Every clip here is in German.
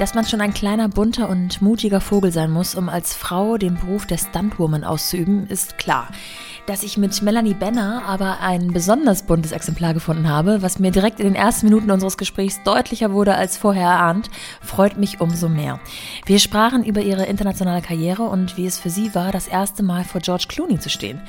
Dass man schon ein kleiner, bunter und mutiger Vogel sein muss, um als Frau den Beruf der Stuntwoman auszuüben, ist klar dass ich mit Melanie Benner aber ein besonders buntes Exemplar gefunden habe, was mir direkt in den ersten Minuten unseres Gesprächs deutlicher wurde als vorher erahnt, freut mich umso mehr. Wir sprachen über ihre internationale Karriere und wie es für sie war, das erste Mal vor George Clooney zu stehen.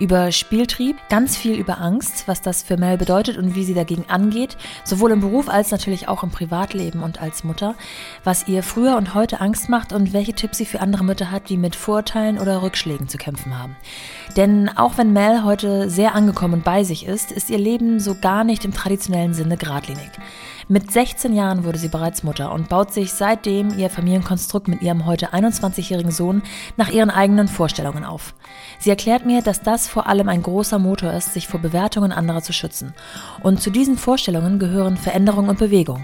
Über Spieltrieb, ganz viel über Angst, was das für Mel bedeutet und wie sie dagegen angeht, sowohl im Beruf als natürlich auch im Privatleben und als Mutter, was ihr früher und heute Angst macht und welche Tipps sie für andere Mütter hat, die mit Vorurteilen oder Rückschlägen zu kämpfen haben. Denn auch wenn Mel heute sehr angekommen und bei sich ist, ist ihr Leben so gar nicht im traditionellen Sinne geradlinig. Mit 16 Jahren wurde sie bereits Mutter und baut sich seitdem ihr Familienkonstrukt mit ihrem heute 21-jährigen Sohn nach ihren eigenen Vorstellungen auf. Sie erklärt mir, dass das vor allem ein großer Motor ist, sich vor Bewertungen anderer zu schützen. Und zu diesen Vorstellungen gehören Veränderung und Bewegung.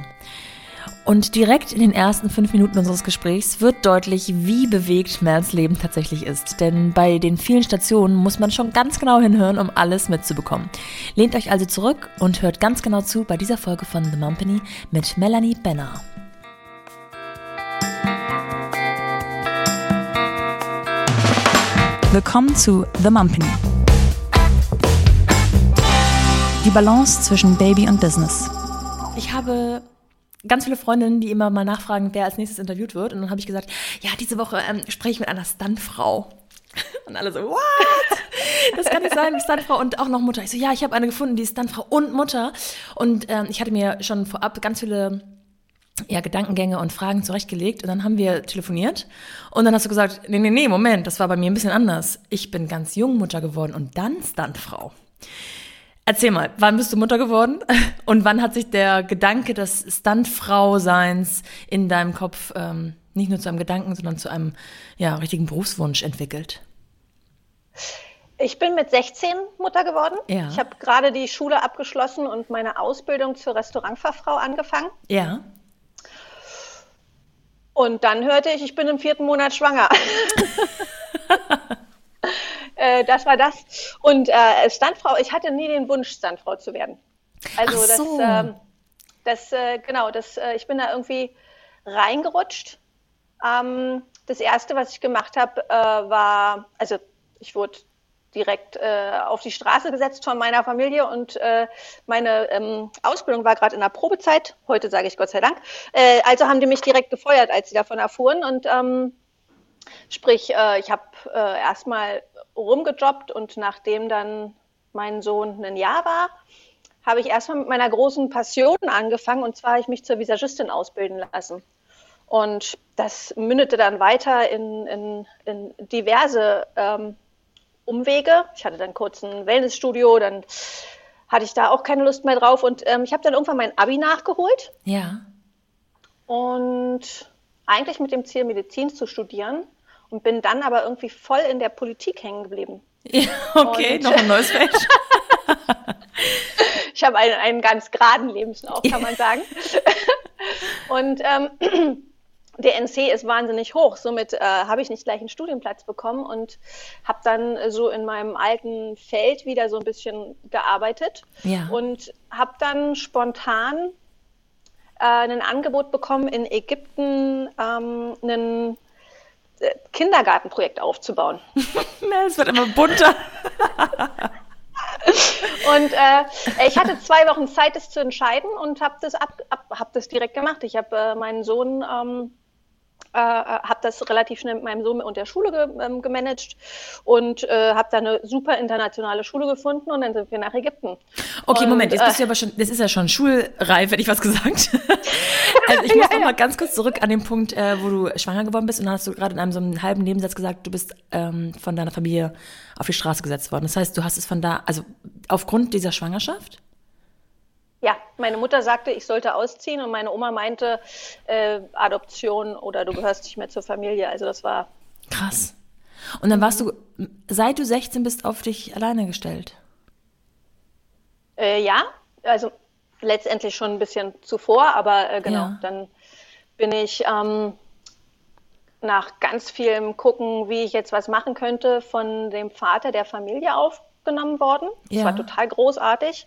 Und direkt in den ersten fünf Minuten unseres Gesprächs wird deutlich, wie bewegt Mels Leben tatsächlich ist. Denn bei den vielen Stationen muss man schon ganz genau hinhören, um alles mitzubekommen. Lehnt euch also zurück und hört ganz genau zu bei dieser Folge von The Mumpany mit Melanie Benner. Willkommen zu The Mumpany. Die Balance zwischen Baby und Business. Ich habe ganz viele Freundinnen, die immer mal nachfragen, wer als nächstes interviewt wird. Und dann habe ich gesagt, ja, diese Woche ähm, spreche ich mit einer Stuntfrau. Und alle so, what? Das kann nicht sein, Stuntfrau und auch noch Mutter. Ich so, ja, ich habe eine gefunden, die ist Stuntfrau und Mutter. Und ähm, ich hatte mir schon vorab ganz viele ja, Gedankengänge und Fragen zurechtgelegt. Und dann haben wir telefoniert. Und dann hast du gesagt, nee, nee, nee, Moment, das war bei mir ein bisschen anders. Ich bin ganz jung Mutter geworden und dann Stuntfrau. Erzähl mal, wann bist du Mutter geworden und wann hat sich der Gedanke des Stuntfrau-Seins in deinem Kopf ähm, nicht nur zu einem Gedanken, sondern zu einem ja, richtigen Berufswunsch entwickelt? Ich bin mit 16 Mutter geworden. Ja. Ich habe gerade die Schule abgeschlossen und meine Ausbildung zur Restaurantfachfrau angefangen. Ja. Und dann hörte ich, ich bin im vierten Monat schwanger. Äh, das war das. Und äh, Standfrau, ich hatte nie den Wunsch, Standfrau zu werden. Also Ach so. das, äh, das äh, genau, das, äh, ich bin da irgendwie reingerutscht. Ähm, das erste, was ich gemacht habe, äh, war, also ich wurde direkt äh, auf die Straße gesetzt von meiner Familie und äh, meine ähm, Ausbildung war gerade in der Probezeit. Heute sage ich Gott sei Dank. Äh, also haben die mich direkt gefeuert, als sie davon erfuhren. Und ähm, sprich, ich habe erstmal rumgejobbt und nachdem dann mein Sohn ein Jahr war, habe ich erstmal mit meiner großen Passion angefangen und zwar habe ich mich zur Visagistin ausbilden lassen. Und das mündete dann weiter in, in, in diverse ähm, Umwege. Ich hatte dann kurz ein Wellnessstudio, dann hatte ich da auch keine Lust mehr drauf und ähm, ich habe dann irgendwann mein Abi nachgeholt. Ja. Und eigentlich mit dem Ziel, Medizin zu studieren und bin dann aber irgendwie voll in der Politik hängen geblieben. Ja, okay, und, noch ein neues Feld. ich habe einen, einen ganz geraden Lebenslauf, kann man sagen. und ähm, der NC ist wahnsinnig hoch. Somit äh, habe ich nicht gleich einen Studienplatz bekommen und habe dann so in meinem alten Feld wieder so ein bisschen gearbeitet ja. und habe dann spontan äh, ein Angebot bekommen, in Ägypten ähm, einen Kindergartenprojekt aufzubauen. es wird immer bunter. und äh, ich hatte zwei Wochen Zeit, das zu entscheiden und habe das, ab, ab, hab das direkt gemacht. Ich habe äh, meinen Sohn ähm, äh, habe das relativ schnell mit meinem Sohn und der Schule ge ähm, gemanagt und äh, habe da eine super internationale Schule gefunden und dann sind wir nach Ägypten. Okay, und, Moment, jetzt bist du äh, aber schon, das ist ja schon schulreif, hätte ich was gesagt. also ich muss ja, noch ja. mal ganz kurz zurück an den Punkt, äh, wo du schwanger geworden bist und dann hast du gerade in einem so einem halben Nebensatz gesagt, du bist ähm, von deiner Familie auf die Straße gesetzt worden. Das heißt, du hast es von da, also aufgrund dieser Schwangerschaft? Ja, meine Mutter sagte, ich sollte ausziehen und meine Oma meinte, äh, Adoption oder du gehörst nicht mehr zur Familie. Also das war. Krass. Und dann warst du, seit du 16 bist, auf dich alleine gestellt? Äh, ja, also letztendlich schon ein bisschen zuvor, aber äh, genau, ja. dann bin ich ähm, nach ganz vielem Gucken, wie ich jetzt was machen könnte, von dem Vater der Familie aufgenommen worden. Das ja. war total großartig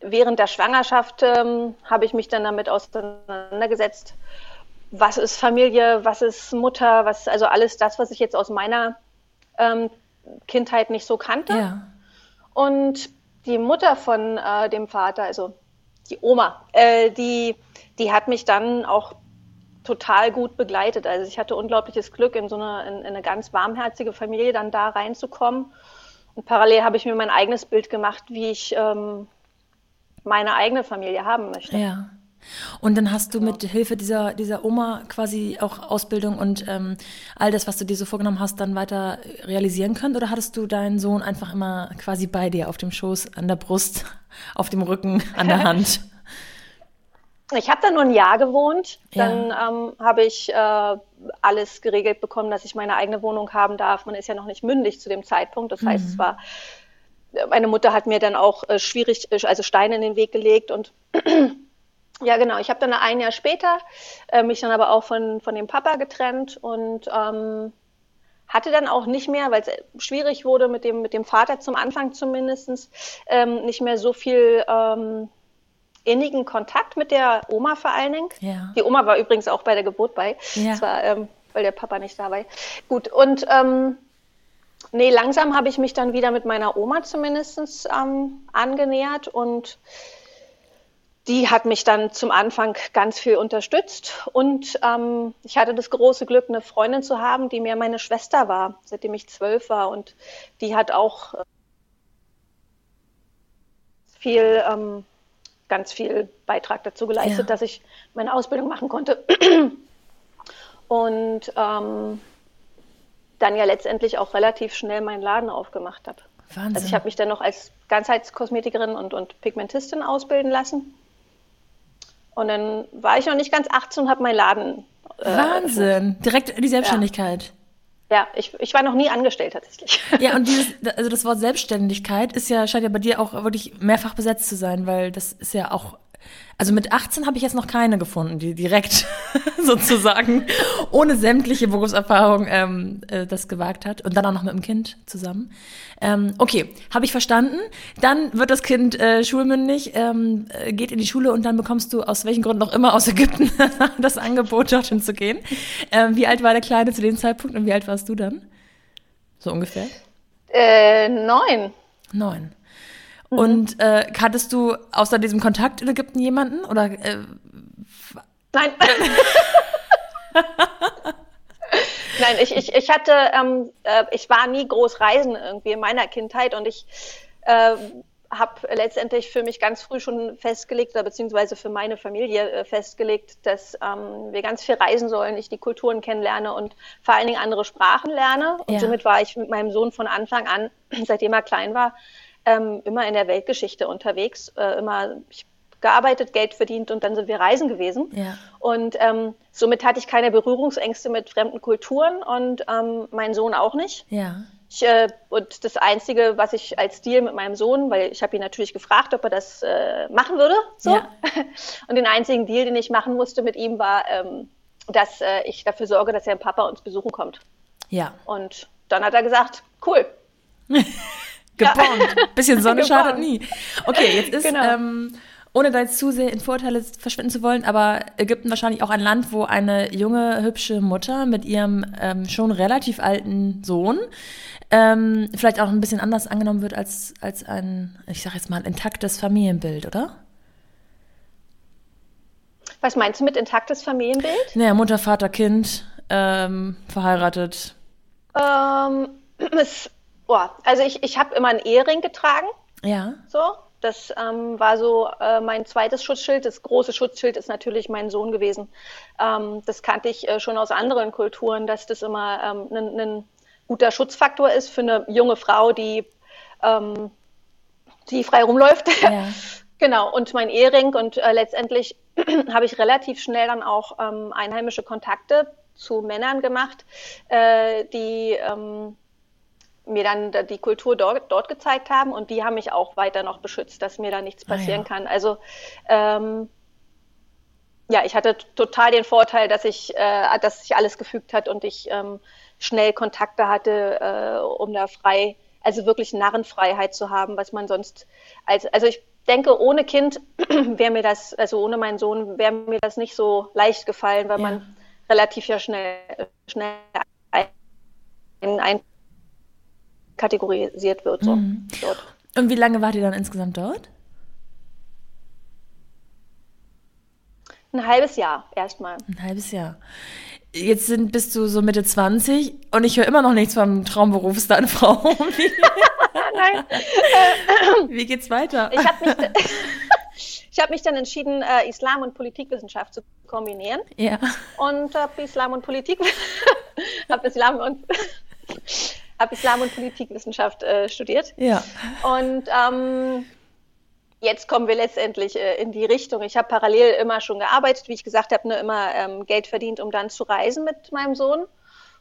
während der Schwangerschaft ähm, habe ich mich dann damit auseinandergesetzt, was ist Familie, was ist Mutter, was, also alles das, was ich jetzt aus meiner ähm, Kindheit nicht so kannte. Ja. Und die Mutter von äh, dem Vater, also die Oma, äh, die, die hat mich dann auch total gut begleitet. Also ich hatte unglaubliches Glück, in so eine, in, in eine ganz warmherzige Familie dann da reinzukommen. Und parallel habe ich mir mein eigenes Bild gemacht, wie ich ähm, meine eigene Familie haben möchte. Ja. Und dann hast du mit Hilfe dieser, dieser Oma quasi auch Ausbildung und ähm, all das, was du dir so vorgenommen hast, dann weiter realisieren können? Oder hattest du deinen Sohn einfach immer quasi bei dir auf dem Schoß, an der Brust, auf dem Rücken, an der Hand? Ich habe da nur ein Jahr gewohnt. Dann ja. ähm, habe ich äh, alles geregelt bekommen, dass ich meine eigene Wohnung haben darf. Man ist ja noch nicht mündig zu dem Zeitpunkt. Das heißt, mhm. es war, meine Mutter hat mir dann auch äh, schwierig, also Steine in den Weg gelegt und ja, genau. Ich habe dann ein Jahr später äh, mich dann aber auch von, von dem Papa getrennt und ähm, hatte dann auch nicht mehr, weil es schwierig wurde mit dem, mit dem Vater zum Anfang zumindest, ähm, nicht mehr so viel ähm, innigen Kontakt mit der Oma vor allen Dingen. Ja. Die Oma war übrigens auch bei der Geburt bei. Ja. Zwar, ähm, weil der Papa nicht da war. Gut, und ähm, nee, langsam habe ich mich dann wieder mit meiner Oma zumindest ähm, angenähert und die hat mich dann zum Anfang ganz viel unterstützt und ähm, ich hatte das große Glück, eine Freundin zu haben, die mir meine Schwester war, seitdem ich zwölf war und die hat auch äh, viel, ähm, ganz viel Beitrag dazu geleistet, ja. dass ich meine Ausbildung machen konnte und ähm, dann ja letztendlich auch relativ schnell meinen Laden aufgemacht habe. Wahnsinn. Also ich habe mich dann noch als Ganzheitskosmetikerin und, und Pigmentistin ausbilden lassen und dann war ich noch nicht ganz 18 und habe meinen Laden. Äh, Wahnsinn. Direkt in die Selbstständigkeit. Ja. ja, ich, ich war noch nie angestellt tatsächlich. Ja, und dieses, also das Wort Selbstständigkeit ist ja, scheint ja bei dir auch wirklich mehrfach besetzt zu sein, weil das ist ja auch also mit 18 habe ich jetzt noch keine gefunden, die direkt sozusagen ohne sämtliche Berufserfahrung ähm, äh, das gewagt hat und dann auch noch mit dem Kind zusammen. Ähm, okay, habe ich verstanden. Dann wird das Kind äh, schulmündig, ähm, äh, geht in die Schule und dann bekommst du aus welchen Gründen auch immer aus Ägypten das Angebot, dorthin zu gehen. Ähm, wie alt war der Kleine zu dem Zeitpunkt und wie alt warst du dann? So ungefähr? Äh, neun. Neun. Mhm. Und äh, kanntest du außer diesem Kontakt in Ägypten jemanden? Oder, äh, Nein. Nein, ich, ich, ich hatte, ähm, äh, ich war nie groß reisen irgendwie in meiner Kindheit und ich äh, habe letztendlich für mich ganz früh schon festgelegt, oder beziehungsweise für meine Familie äh, festgelegt, dass ähm, wir ganz viel reisen sollen, ich die Kulturen kennenlerne und vor allen Dingen andere Sprachen lerne. Und ja. somit war ich mit meinem Sohn von Anfang an, seitdem er klein war, ähm, immer in der Weltgeschichte unterwegs, äh, immer gearbeitet, Geld verdient und dann sind wir reisen gewesen. Ja. Und ähm, somit hatte ich keine Berührungsängste mit fremden Kulturen und ähm, mein Sohn auch nicht. Ja. Ich, äh, und das Einzige, was ich als Deal mit meinem Sohn, weil ich habe ihn natürlich gefragt, ob er das äh, machen würde. So. Ja. Und den einzigen Deal, den ich machen musste mit ihm, war, ähm, dass äh, ich dafür sorge, dass er ein Papa uns besuchen kommt. Ja. Und dann hat er gesagt, cool. Gebongt. Ja. Bisschen Sonne schadet nie. Okay, jetzt ist, genau. ähm, ohne da jetzt zu sehr in Vorurteile verschwinden zu wollen, aber Ägypten wahrscheinlich auch ein Land, wo eine junge, hübsche Mutter mit ihrem ähm, schon relativ alten Sohn ähm, vielleicht auch ein bisschen anders angenommen wird als, als ein, ich sag jetzt mal, intaktes Familienbild, oder? Was meinst du mit intaktes Familienbild? Naja, Mutter, Vater, Kind, ähm, verheiratet. Ähm, es Oh, also ich, ich habe immer einen Ehering getragen. Ja. So. Das ähm, war so äh, mein zweites Schutzschild. Das große Schutzschild ist natürlich mein Sohn gewesen. Ähm, das kannte ich äh, schon aus anderen Kulturen, dass das immer ein ähm, guter Schutzfaktor ist für eine junge Frau, die, ähm, die frei rumläuft. Ja. genau, und mein Ehering. Und äh, letztendlich habe ich relativ schnell dann auch ähm, einheimische Kontakte zu Männern gemacht, äh, die ähm, mir dann die Kultur dort, dort gezeigt haben und die haben mich auch weiter noch beschützt, dass mir da nichts passieren ah, ja. kann. Also ähm, ja, ich hatte total den Vorteil, dass ich, äh, dass sich alles gefügt hat und ich ähm, schnell Kontakte hatte, äh, um da frei, also wirklich Narrenfreiheit zu haben, was man sonst als, also ich denke, ohne Kind wäre mir das, also ohne meinen Sohn, wäre mir das nicht so leicht gefallen, weil ja. man relativ ja schnell, schnell ein, ein kategorisiert wird. So, mhm. dort. Und wie lange wart ihr dann insgesamt dort? Ein halbes Jahr erstmal. Ein halbes Jahr. Jetzt sind, bist du so Mitte 20 und ich höre immer noch nichts vom Traumberuf Frau. Nein. Wie geht's weiter? Ich habe mich, hab mich dann entschieden, äh, Islam und Politikwissenschaft zu kombinieren. Ja. Und habe Islam und Politik, habe Islam und habe Islam und Politikwissenschaft äh, studiert. Ja. Und ähm, jetzt kommen wir letztendlich äh, in die Richtung. Ich habe parallel immer schon gearbeitet, wie ich gesagt habe, nur immer ähm, Geld verdient, um dann zu reisen mit meinem Sohn.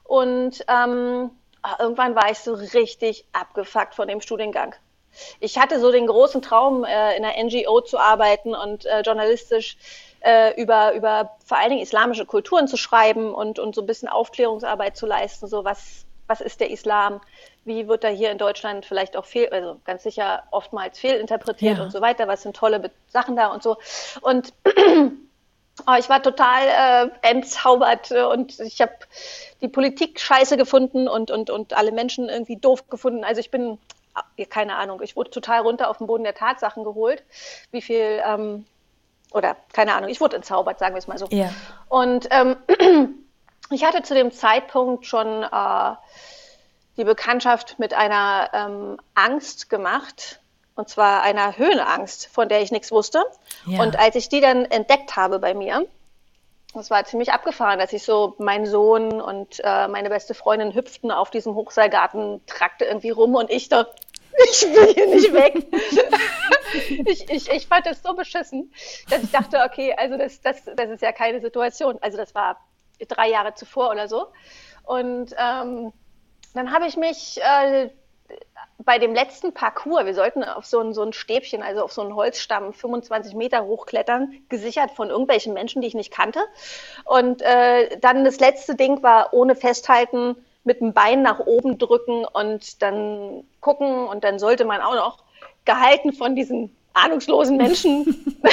Und ähm, ah, irgendwann war ich so richtig abgefuckt von dem Studiengang. Ich hatte so den großen Traum, äh, in einer NGO zu arbeiten und äh, journalistisch äh, über, über vor allen Dingen islamische Kulturen zu schreiben und, und so ein bisschen Aufklärungsarbeit zu leisten, so was, was ist der Islam, wie wird er hier in Deutschland vielleicht auch fehl, also ganz sicher oftmals fehlinterpretiert ja. und so weiter, was sind tolle Sachen da und so. Und oh, ich war total äh, entzaubert und ich habe die Politik scheiße gefunden und, und, und alle Menschen irgendwie doof gefunden. Also ich bin, keine Ahnung, ich wurde total runter auf den Boden der Tatsachen geholt, wie viel, ähm, oder keine Ahnung, ich wurde entzaubert, sagen wir es mal so. Ja. Und ähm, ich hatte zu dem Zeitpunkt schon äh, die Bekanntschaft mit einer ähm, Angst gemacht, und zwar einer Höhenangst, von der ich nichts wusste. Ja. Und als ich die dann entdeckt habe bei mir, das war ziemlich abgefahren, dass ich so, mein Sohn und äh, meine beste Freundin hüpften auf diesem Hochseilgarten, trakte irgendwie rum und ich da, ich will hier nicht weg. ich, ich, ich fand das so beschissen, dass ich dachte, okay, also das, das, das ist ja keine Situation. Also das war drei Jahre zuvor oder so. Und ähm, dann habe ich mich äh, bei dem letzten Parcours, wir sollten auf so ein, so ein Stäbchen, also auf so einen Holzstamm 25 Meter hochklettern, gesichert von irgendwelchen Menschen, die ich nicht kannte. Und äh, dann das letzte Ding war ohne Festhalten mit dem Bein nach oben drücken und dann gucken und dann sollte man auch noch gehalten von diesen ahnungslosen Menschen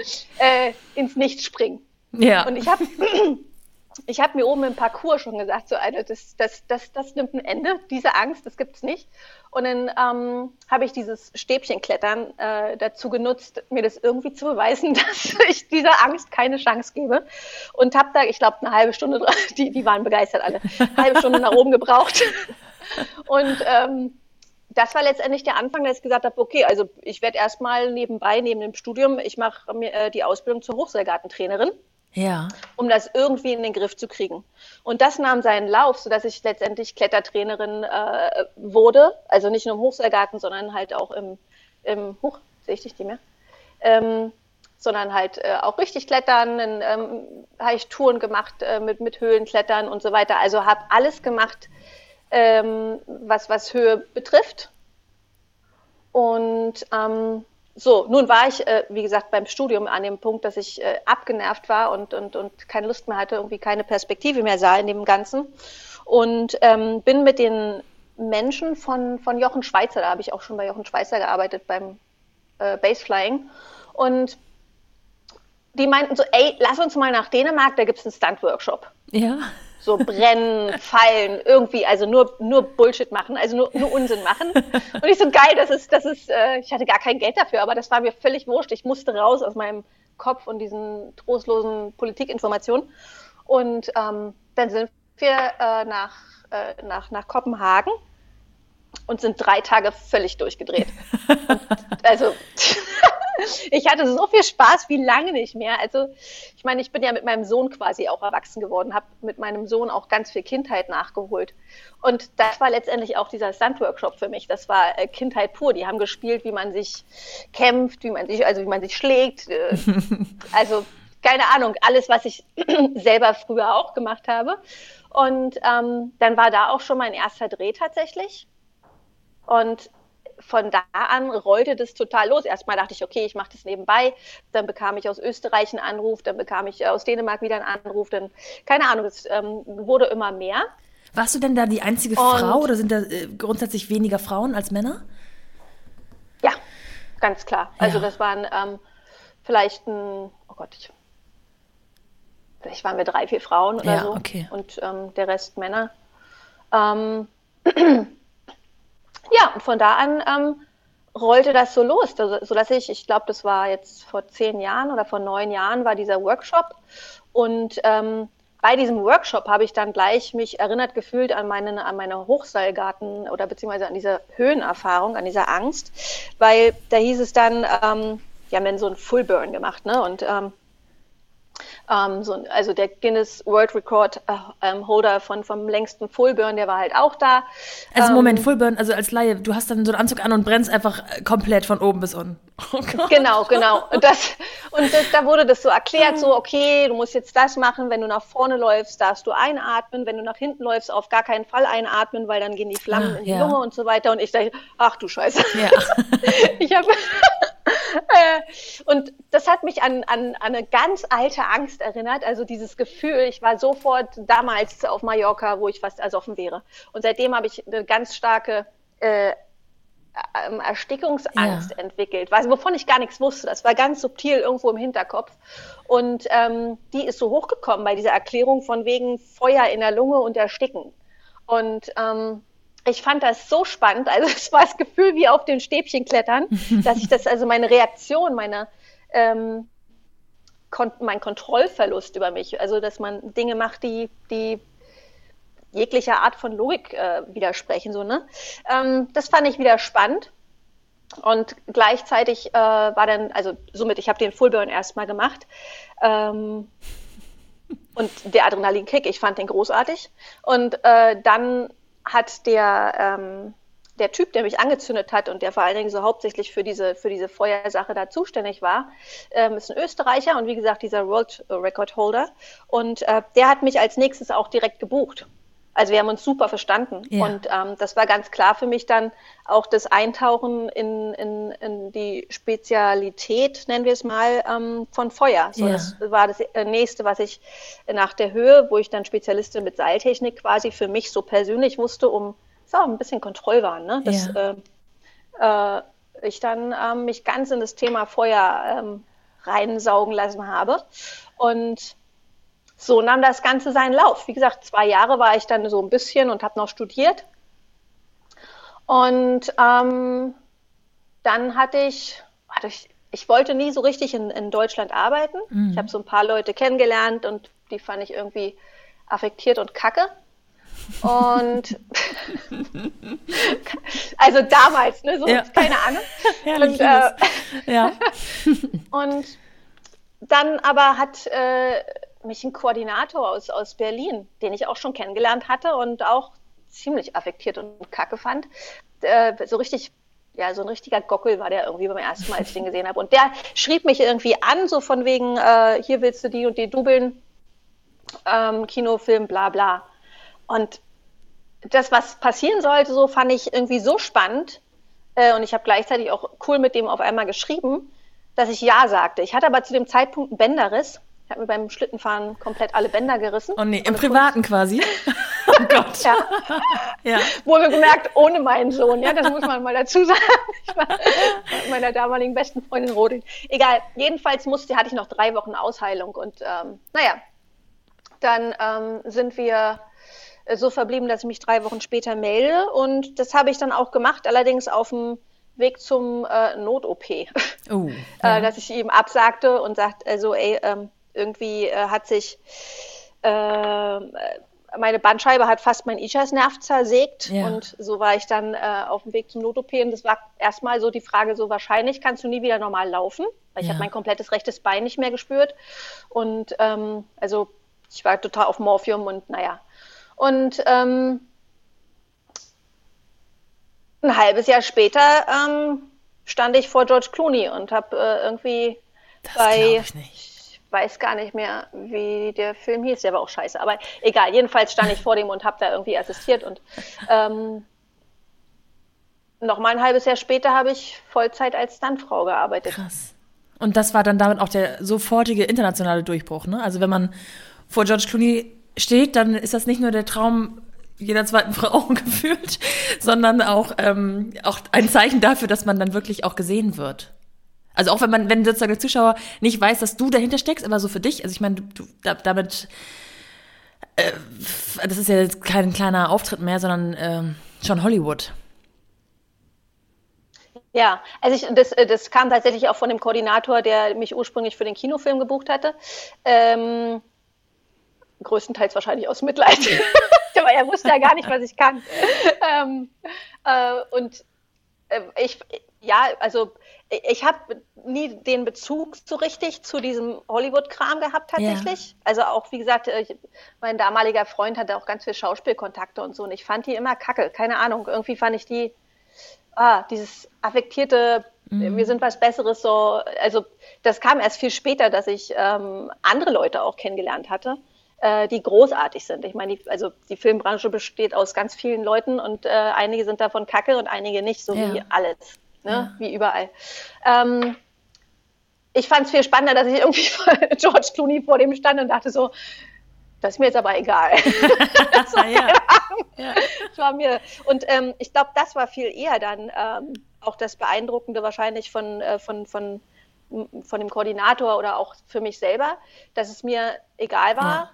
äh, ins Nichts springen. Ja. Und ich habe ich habe mir oben im Parcours schon gesagt, so eine, das, das, das, das nimmt ein Ende, diese Angst, das gibt es nicht. Und dann ähm, habe ich dieses Stäbchenklettern äh, dazu genutzt, mir das irgendwie zu beweisen, dass ich dieser Angst keine Chance gebe. Und habe da, ich glaube, eine halbe Stunde, die, die waren begeistert alle, eine halbe Stunde nach oben gebraucht. Und ähm, das war letztendlich der Anfang, dass ich gesagt habe, okay, also ich werde erstmal nebenbei, neben dem Studium, ich mache äh, die Ausbildung zur Hochseilgartentrainerin ja. um das irgendwie in den Griff zu kriegen. Und das nahm seinen Lauf, sodass ich letztendlich Klettertrainerin äh, wurde. Also nicht nur im Hochseilgarten, sondern halt auch im, im Huch, sehe ich dich nicht mehr? Ähm, sondern halt äh, auch richtig klettern, in, ähm, habe ich Touren gemacht äh, mit, mit Höhlenklettern und so weiter. Also habe alles gemacht, ähm, was, was Höhe betrifft. Und ähm, so, nun war ich, äh, wie gesagt, beim Studium an dem Punkt, dass ich äh, abgenervt war und, und, und keine Lust mehr hatte, irgendwie keine Perspektive mehr sah in dem Ganzen. Und ähm, bin mit den Menschen von, von Jochen Schweizer, da habe ich auch schon bei Jochen Schweizer gearbeitet beim äh, Baseflying. Und die meinten so, ey, lass uns mal nach Dänemark, da gibt es einen Stunt-Workshop. Ja so brennen, fallen, irgendwie, also nur, nur Bullshit machen, also nur, nur Unsinn machen. Und ich so geil, das ist, das ist, äh, ich hatte gar kein Geld dafür, aber das war mir völlig wurscht. Ich musste raus aus meinem Kopf und diesen trostlosen Politikinformationen. Und ähm, dann sind wir äh, nach, äh, nach, nach Kopenhagen und sind drei Tage völlig durchgedreht. Und, also ich hatte so viel Spaß wie lange nicht mehr. Also ich meine, ich bin ja mit meinem Sohn quasi auch erwachsen geworden, habe mit meinem Sohn auch ganz viel Kindheit nachgeholt. Und das war letztendlich auch dieser Stunt-Workshop für mich. Das war äh, Kindheit pur. Die haben gespielt, wie man sich kämpft, wie man sich, also wie man sich schlägt. Äh, also keine Ahnung, alles, was ich selber früher auch gemacht habe. Und ähm, dann war da auch schon mein erster Dreh tatsächlich. Und von da an rollte das total los. Erstmal dachte ich, okay, ich mache das nebenbei. Dann bekam ich aus Österreich einen Anruf, dann bekam ich aus Dänemark wieder einen Anruf. Dann, keine Ahnung, es ähm, wurde immer mehr. Warst du denn da die einzige Und, Frau oder sind da äh, grundsätzlich weniger Frauen als Männer? Ja, ganz klar. Also ja. das waren ähm, vielleicht ein, oh Gott, ich vielleicht waren wir drei, vier Frauen oder ja, so okay. und ähm, der Rest Männer. Ähm, ja, und von da an ähm, rollte das so los, sodass ich, ich glaube, das war jetzt vor zehn Jahren oder vor neun Jahren war dieser Workshop und ähm, bei diesem Workshop habe ich dann gleich mich erinnert gefühlt an, meinen, an meine Hochseilgarten oder beziehungsweise an diese Höhenerfahrung, an dieser Angst, weil da hieß es dann, ähm, die haben dann so einen Full Burn gemacht, ne? Und ähm, ähm, so, also der Guinness World Record äh, ähm, Holder von, vom längsten Fullburn, der war halt auch da. Also Moment, ähm, Fullburn, also als Laie, du hast dann so einen Anzug an und brennst einfach komplett von oben bis unten. Oh genau, genau. Und, das, und das, da wurde das so erklärt, so okay, du musst jetzt das machen, wenn du nach vorne läufst, darfst du einatmen, wenn du nach hinten läufst, auf gar keinen Fall einatmen, weil dann gehen die Flammen ah, in die ja. Lunge und so weiter. Und ich dachte, ach du Scheiße. Ja. ich habe und das hat mich an, an, an eine ganz alte Angst erinnert. Also dieses Gefühl, ich war sofort damals auf Mallorca, wo ich fast ersoffen wäre. Und seitdem habe ich eine ganz starke äh, ähm, Erstickungsangst ja. entwickelt, was, wovon ich gar nichts wusste. Das war ganz subtil irgendwo im Hinterkopf. Und ähm, die ist so hochgekommen bei dieser Erklärung von wegen Feuer in der Lunge und Ersticken. Und ähm, ich fand das so spannend. Also es war das Gefühl wie auf den Stäbchen klettern, dass ich das, also meine Reaktion, meine, ähm, kon mein Kontrollverlust über mich, also dass man Dinge macht, die, die jeglicher Art von Logik äh, widersprechen, so, ne? Ähm, das fand ich wieder spannend. Und gleichzeitig äh, war dann, also somit, ich habe den Fullburn erstmal gemacht. Ähm, und der Adrenalinkick, ich fand den großartig. Und äh, dann hat der, ähm, der Typ, der mich angezündet hat und der vor allen Dingen so hauptsächlich für diese, für diese Feuersache da zuständig war, ähm, ist ein Österreicher und wie gesagt dieser World Record Holder. Und äh, der hat mich als nächstes auch direkt gebucht. Also wir haben uns super verstanden. Ja. Und ähm, das war ganz klar für mich dann auch das Eintauchen in, in, in die Spezialität, nennen wir es mal, ähm, von Feuer. So, ja. Das war das äh, nächste, was ich nach der Höhe, wo ich dann Spezialistin mit Seiltechnik quasi für mich so persönlich wusste, um so ein bisschen Kontrollwahn, ne? Dass ja. äh, äh, ich dann ähm, mich ganz in das Thema Feuer ähm, reinsaugen lassen habe. Und so nahm das Ganze seinen Lauf. Wie gesagt, zwei Jahre war ich dann so ein bisschen und habe noch studiert. Und ähm, dann hatte ich, hatte ich, ich wollte nie so richtig in, in Deutschland arbeiten. Mhm. Ich habe so ein paar Leute kennengelernt und die fand ich irgendwie affektiert und kacke. Und also damals, ne, so ja. keine Ahnung. und, äh, ja. und dann aber hat äh, mich ein Koordinator aus, aus Berlin, den ich auch schon kennengelernt hatte und auch ziemlich affektiert und kacke fand. Äh, so richtig, ja, so ein richtiger Gockel war der irgendwie beim ersten Mal, als ich den gesehen habe. Und der schrieb mich irgendwie an, so von wegen, äh, hier willst du die und die dubeln, ähm, Kinofilm, bla bla. Und das, was passieren sollte, so fand ich irgendwie so spannend. Äh, und ich habe gleichzeitig auch cool mit dem auf einmal geschrieben, dass ich Ja sagte. Ich hatte aber zu dem Zeitpunkt einen Bänderriss ich habe mir beim Schlittenfahren komplett alle Bänder gerissen. Oh nee, im Privaten Kunst. quasi. oh Gott. ja. ja. Wohl gemerkt, ohne meinen Sohn. Ja, das muss man mal dazu sagen. Ich war mit meiner damaligen besten Freundin Rodin. Egal, jedenfalls musste, hatte ich noch drei Wochen Ausheilung. Und ähm, naja, dann ähm, sind wir so verblieben, dass ich mich drei Wochen später melde. Und das habe ich dann auch gemacht, allerdings auf dem Weg zum äh, Not-OP. Oh, ja. äh, dass ich ihm absagte und sagte, also, ey, ähm, irgendwie äh, hat sich äh, meine Bandscheibe hat fast mein Ischiasnerv zersägt ja. und so war ich dann äh, auf dem Weg zum Not-OP und das war erstmal so die Frage, so wahrscheinlich kannst du nie wieder normal laufen, weil ich habe mein komplettes rechtes Bein nicht mehr gespürt und ähm, also ich war total auf Morphium und naja. Und ähm, ein halbes Jahr später ähm, stand ich vor George Clooney und habe äh, irgendwie das bei ich nicht weiß gar nicht mehr, wie der Film hieß, der war auch scheiße, aber egal, jedenfalls stand ich vor dem und habe da irgendwie assistiert und ähm, noch mal ein halbes Jahr später habe ich Vollzeit als Stuntfrau gearbeitet. Krass. Und das war dann damit auch der sofortige internationale Durchbruch, ne? Also wenn man vor George Clooney steht, dann ist das nicht nur der Traum jeder zweiten Frau gefühlt, sondern auch, ähm, auch ein Zeichen dafür, dass man dann wirklich auch gesehen wird. Also auch wenn man, wenn sozusagen der Zuschauer nicht weiß, dass du dahinter steckst, aber so für dich, also ich meine, du, du da, damit, äh, das ist ja jetzt kein kleiner Auftritt mehr, sondern äh, schon Hollywood. Ja, also ich, das, das kam tatsächlich auch von dem Koordinator, der mich ursprünglich für den Kinofilm gebucht hatte. Ähm, größtenteils wahrscheinlich aus Mitleid. Aber er wusste ja gar nicht, was ich kann. Ähm, äh, und äh, ich, ja, also ich habe nie den Bezug so richtig zu diesem Hollywood-Kram gehabt tatsächlich. Ja. Also auch, wie gesagt, ich, mein damaliger Freund hatte auch ganz viel Schauspielkontakte und so und ich fand die immer kacke. Keine Ahnung, irgendwie fand ich die, ah, dieses affektierte, mhm. wir sind was Besseres so. Also das kam erst viel später, dass ich ähm, andere Leute auch kennengelernt hatte äh, die großartig sind. Ich meine, die, also die Filmbranche besteht aus ganz vielen Leuten und äh, einige sind davon kacke und einige nicht, so ja. wie alles, ne? Ja. wie überall. Ähm, ich fand es viel spannender, dass ich irgendwie George Clooney vor dem stand und dachte so, das ist mir jetzt aber egal. das war, ja. ja. war mir und ähm, ich glaube, das war viel eher dann ähm, auch das Beeindruckende wahrscheinlich von, äh, von, von, von dem Koordinator oder auch für mich selber, dass es mir egal war, ja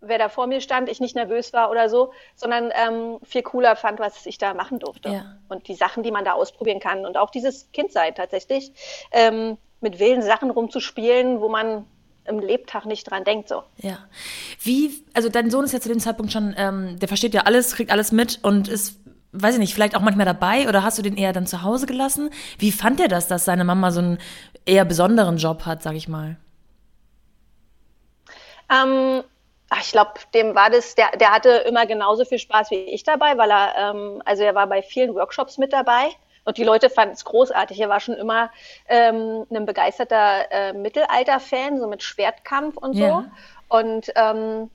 wer da vor mir stand, ich nicht nervös war oder so, sondern ähm, viel cooler fand, was ich da machen durfte. Ja. Und die Sachen, die man da ausprobieren kann. Und auch dieses Kindsein tatsächlich, ähm, mit wilden Sachen rumzuspielen, wo man im Lebtag nicht dran denkt. So. Ja. Wie, also dein Sohn ist ja zu dem Zeitpunkt schon, ähm, der versteht ja alles, kriegt alles mit und ist weiß ich nicht, vielleicht auch manchmal dabei oder hast du den eher dann zu Hause gelassen? Wie fand er das, dass seine Mama so einen eher besonderen Job hat, sag ich mal? Ähm, Ach, ich glaube, dem war das, der, der hatte immer genauso viel Spaß wie ich dabei, weil er, ähm, also er war bei vielen Workshops mit dabei und die Leute fanden es großartig. Er war schon immer ähm, ein begeisterter äh, Mittelalter-Fan, so mit Schwertkampf und so. Ja. Und ähm,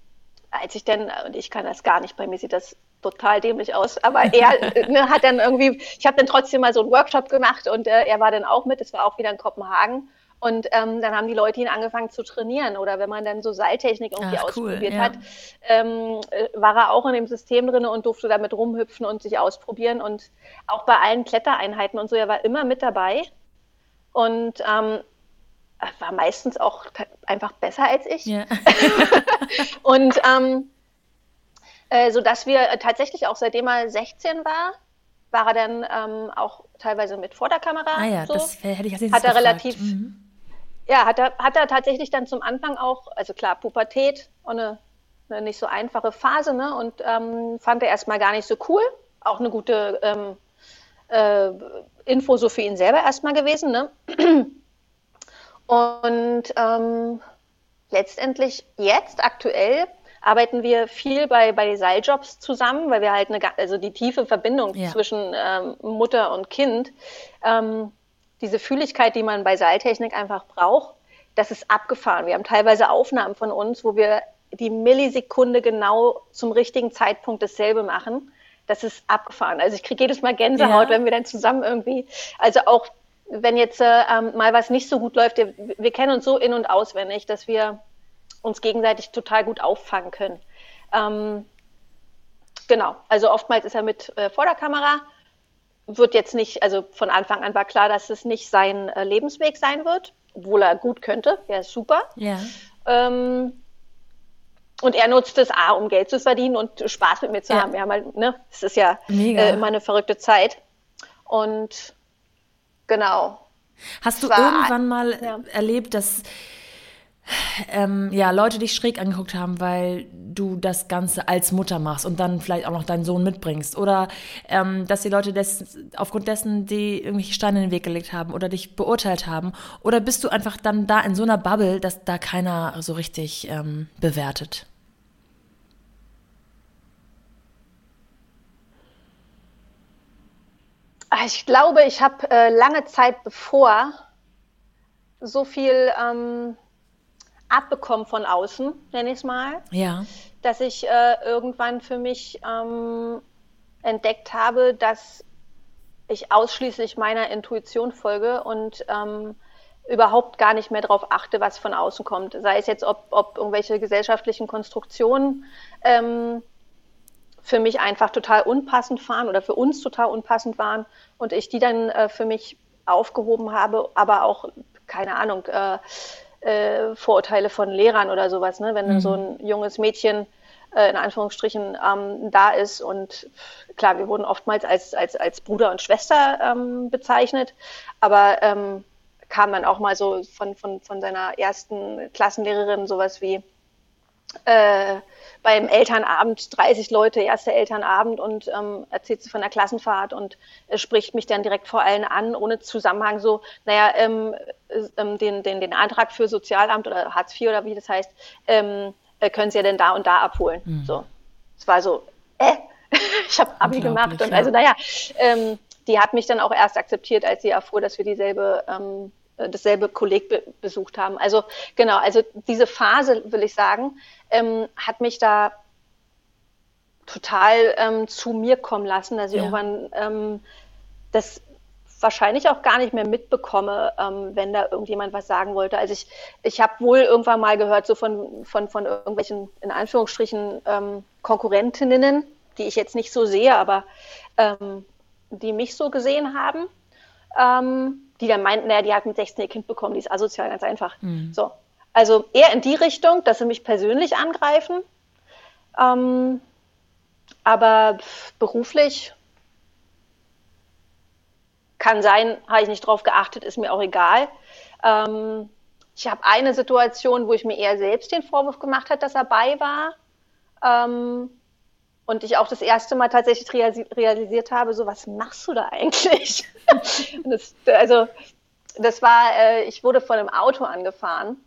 als ich dann, und ich kann das gar nicht, bei mir sieht das total dämlich aus, aber er ne, hat dann irgendwie, ich habe dann trotzdem mal so einen Workshop gemacht und äh, er war dann auch mit, das war auch wieder in Kopenhagen. Und ähm, dann haben die Leute ihn angefangen zu trainieren. Oder wenn man dann so Seiltechnik irgendwie Ach, ausprobiert cool, ja. hat, ähm, äh, war er auch in dem System drin und durfte damit rumhüpfen und sich ausprobieren. Und auch bei allen Klettereinheiten und so, er war immer mit dabei. Und ähm, war meistens auch einfach besser als ich. Ja. und ähm, äh, so dass wir tatsächlich auch seitdem er 16 war, war er dann ähm, auch teilweise mit vor der Kamera. Ah ja, so. das hätte ich als Hat er relativ mhm ja, hat er, hat er tatsächlich dann zum Anfang auch, also klar, Pubertät und eine, eine nicht so einfache Phase, ne? Und ähm, fand er erstmal gar nicht so cool. Auch eine gute ähm, äh, Info so für ihn selber erstmal gewesen, ne? Und ähm, letztendlich jetzt aktuell arbeiten wir viel bei, bei Seiljobs zusammen, weil wir halt eine, also die tiefe Verbindung ja. zwischen ähm, Mutter und Kind ähm, diese Fühligkeit, die man bei Seiltechnik einfach braucht, das ist abgefahren. Wir haben teilweise Aufnahmen von uns, wo wir die Millisekunde genau zum richtigen Zeitpunkt dasselbe machen. Das ist abgefahren. Also ich kriege jedes Mal Gänsehaut, ja. wenn wir dann zusammen irgendwie, also auch wenn jetzt äh, ähm, mal was nicht so gut läuft, wir, wir, kennen uns so in- und auswendig, dass wir uns gegenseitig total gut auffangen können. Ähm, genau, also oftmals ist er mit äh, vor der Kamera, wird jetzt nicht, also von Anfang an war klar, dass es nicht sein äh, Lebensweg sein wird, obwohl er gut könnte, wäre super. Ja. Ähm, und er nutzt es A, um Geld zu verdienen und Spaß mit mir zu ja. haben. Wir haben halt, ne, es ist ja äh, immer eine verrückte Zeit. Und genau. Hast du war, irgendwann mal ja. erlebt, dass ähm, ja, Leute dich schräg angeguckt haben, weil du das Ganze als Mutter machst und dann vielleicht auch noch deinen Sohn mitbringst. Oder ähm, dass die Leute des, aufgrund dessen, die irgendwelche Steine in den Weg gelegt haben oder dich beurteilt haben. Oder bist du einfach dann da in so einer Bubble, dass da keiner so richtig ähm, bewertet? Ah, ich glaube, ich habe äh, lange Zeit bevor so viel ähm, abbekommen von außen, nenne ich es mal. Ja. Dass ich äh, irgendwann für mich ähm, entdeckt habe, dass ich ausschließlich meiner Intuition folge und ähm, überhaupt gar nicht mehr darauf achte, was von außen kommt. Sei es jetzt, ob, ob irgendwelche gesellschaftlichen Konstruktionen ähm, für mich einfach total unpassend waren oder für uns total unpassend waren und ich die dann äh, für mich aufgehoben habe, aber auch, keine Ahnung, äh, äh, Vorurteile von Lehrern oder sowas, ne? wenn mhm. so ein junges Mädchen äh, in Anführungsstrichen ähm, da ist und klar, wir wurden oftmals als, als, als Bruder und Schwester ähm, bezeichnet, aber ähm, kam dann auch mal so von, von, von seiner ersten Klassenlehrerin sowas wie äh, beim Elternabend 30 Leute, erster Elternabend und ähm, erzählt sie von der Klassenfahrt und äh, spricht mich dann direkt vor allen an, ohne Zusammenhang so, naja, ähm, ähm, den, den, den Antrag für Sozialamt oder Hartz IV oder wie das heißt, ähm, äh, können Sie ja denn da und da abholen. Mhm. So. Es war so, äh, ich habe Abi gemacht und ja. also naja, ähm, die hat mich dann auch erst akzeptiert, als sie erfuhr, dass wir dieselbe ähm, äh, dasselbe Kolleg be besucht haben. Also genau, also diese Phase, will ich sagen, ähm, hat mich da total ähm, zu mir kommen lassen, dass ich ja. irgendwann ähm, das wahrscheinlich auch gar nicht mehr mitbekomme, ähm, wenn da irgendjemand was sagen wollte. Also ich, ich habe wohl irgendwann mal gehört, so von, von, von irgendwelchen, in Anführungsstrichen, ähm, Konkurrentinnen, die ich jetzt nicht so sehe, aber ähm, die mich so gesehen haben die dann meinten, naja, die hat mit 16 ihr Kind bekommen, die ist asozial, ganz einfach. Mhm. So. Also eher in die Richtung, dass sie mich persönlich angreifen. Ähm, aber beruflich kann sein, habe ich nicht drauf geachtet, ist mir auch egal. Ähm, ich habe eine Situation, wo ich mir eher selbst den Vorwurf gemacht habe, dass er bei war. Ähm, und ich auch das erste Mal tatsächlich realisiert habe, so was machst du da eigentlich? das, also das war, äh, ich wurde von einem Auto angefahren.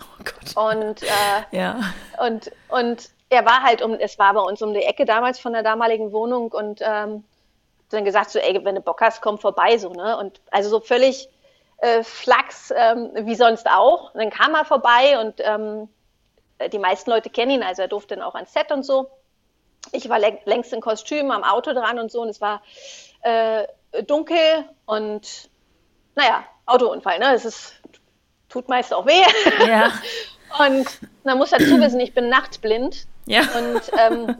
Oh Gott. Und, äh, ja. und, und er war halt um, es war bei uns um die Ecke damals von der damaligen Wohnung und ähm, dann gesagt so, ey, wenn du Bock hast, komm vorbei, so, ne? Und also so völlig äh, Flachs, ähm, wie sonst auch. Und dann kam er vorbei und ähm, die meisten Leute kennen ihn, also er durfte dann auch ans Set und so ich war längst in Kostüm am Auto dran und so und es war äh, dunkel und naja, Autounfall, ne? Es ist, tut meist auch weh. Ja. und man muss dazu wissen, ich bin nachtblind. Ja. Und ähm,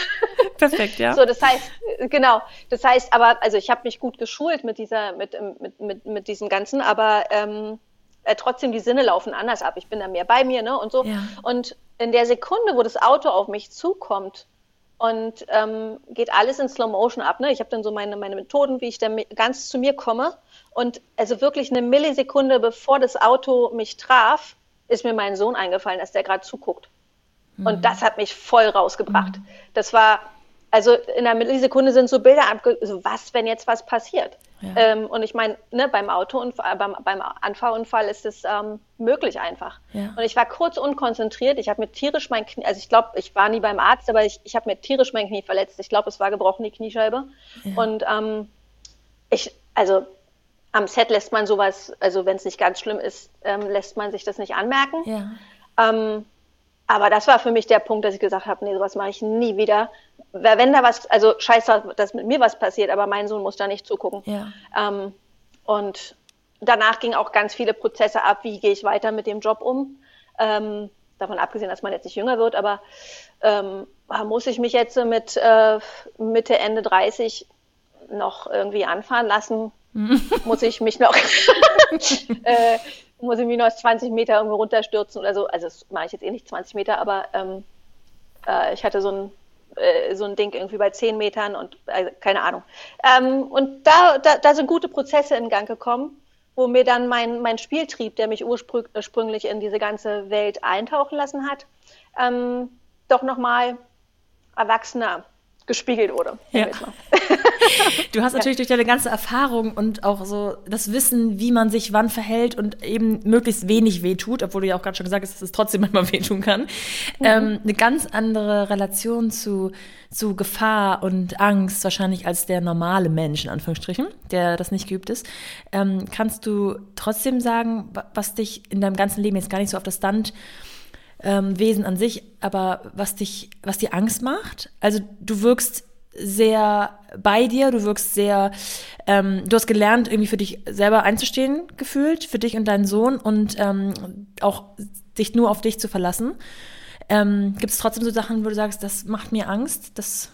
perfekt, ja. So, das heißt, genau, das heißt, aber also ich habe mich gut geschult mit dieser, mit, mit, mit, mit diesem Ganzen, aber ähm, äh, trotzdem die Sinne laufen anders ab. Ich bin da mehr bei mir, ne? Und so. Ja. Und in der Sekunde, wo das Auto auf mich zukommt, und ähm, geht alles in Slow Motion ab. Ne? Ich habe dann so meine, meine Methoden, wie ich dann ganz zu mir komme. Und also wirklich eine Millisekunde, bevor das Auto mich traf, ist mir mein Sohn eingefallen, dass der gerade zuguckt. Mhm. Und das hat mich voll rausgebracht. Mhm. Das war, also in einer Millisekunde sind so Bilder, so was, wenn jetzt was passiert. Ja. Ähm, und ich meine, ne, beim Autounfall, äh, beim, beim Anfahrunfall ist es ähm, möglich einfach. Ja. Und ich war kurz unkonzentriert. Ich habe mir tierisch mein Knie, also ich glaube, ich war nie beim Arzt, aber ich, ich habe mir tierisch mein Knie verletzt. Ich glaube, es war gebrochen, die Kniescheibe. Ja. Und ähm, ich, also am Set lässt man sowas, also wenn es nicht ganz schlimm ist, ähm, lässt man sich das nicht anmerken. Ähm, aber das war für mich der Punkt, dass ich gesagt habe, nee, sowas mache ich nie wieder. Wenn da was, also scheiße, dass mit mir was passiert, aber mein Sohn muss da nicht zugucken. Ja. Ähm, und danach gingen auch ganz viele Prozesse ab, wie gehe ich weiter mit dem Job um. Ähm, davon abgesehen, dass man jetzt nicht jünger wird, aber ähm, muss ich mich jetzt mit äh, Mitte, Ende 30 noch irgendwie anfahren lassen? muss ich mich noch äh, muss ich mich noch 20 Meter irgendwo runterstürzen oder so. Also das mache ich jetzt eh nicht 20 Meter, aber ähm, äh, ich hatte so ein, äh, so ein Ding irgendwie bei 10 Metern und äh, keine Ahnung. Ähm, und da, da, da sind gute Prozesse in Gang gekommen, wo mir dann mein, mein Spieltrieb, der mich ursprünglich in diese ganze Welt eintauchen lassen hat, ähm, doch nochmal erwachsener gespiegelt wurde. Ja. du hast natürlich durch deine ganze Erfahrung und auch so das Wissen, wie man sich wann verhält und eben möglichst wenig wehtut, obwohl du ja auch gerade schon gesagt hast, dass es trotzdem manchmal wehtun kann, mhm. ähm, eine ganz andere Relation zu, zu Gefahr und Angst wahrscheinlich als der normale Mensch, in Anführungsstrichen, der das nicht geübt ist. Ähm, kannst du trotzdem sagen, was dich in deinem ganzen Leben jetzt gar nicht so auf das Stand ähm, Wesen an sich, aber was dich, was dir Angst macht. Also du wirkst sehr bei dir, du wirkst sehr, ähm, du hast gelernt, irgendwie für dich selber einzustehen, gefühlt, für dich und deinen Sohn und ähm, auch dich nur auf dich zu verlassen. Ähm, Gibt es trotzdem so Sachen, wo du sagst, das macht mir Angst, das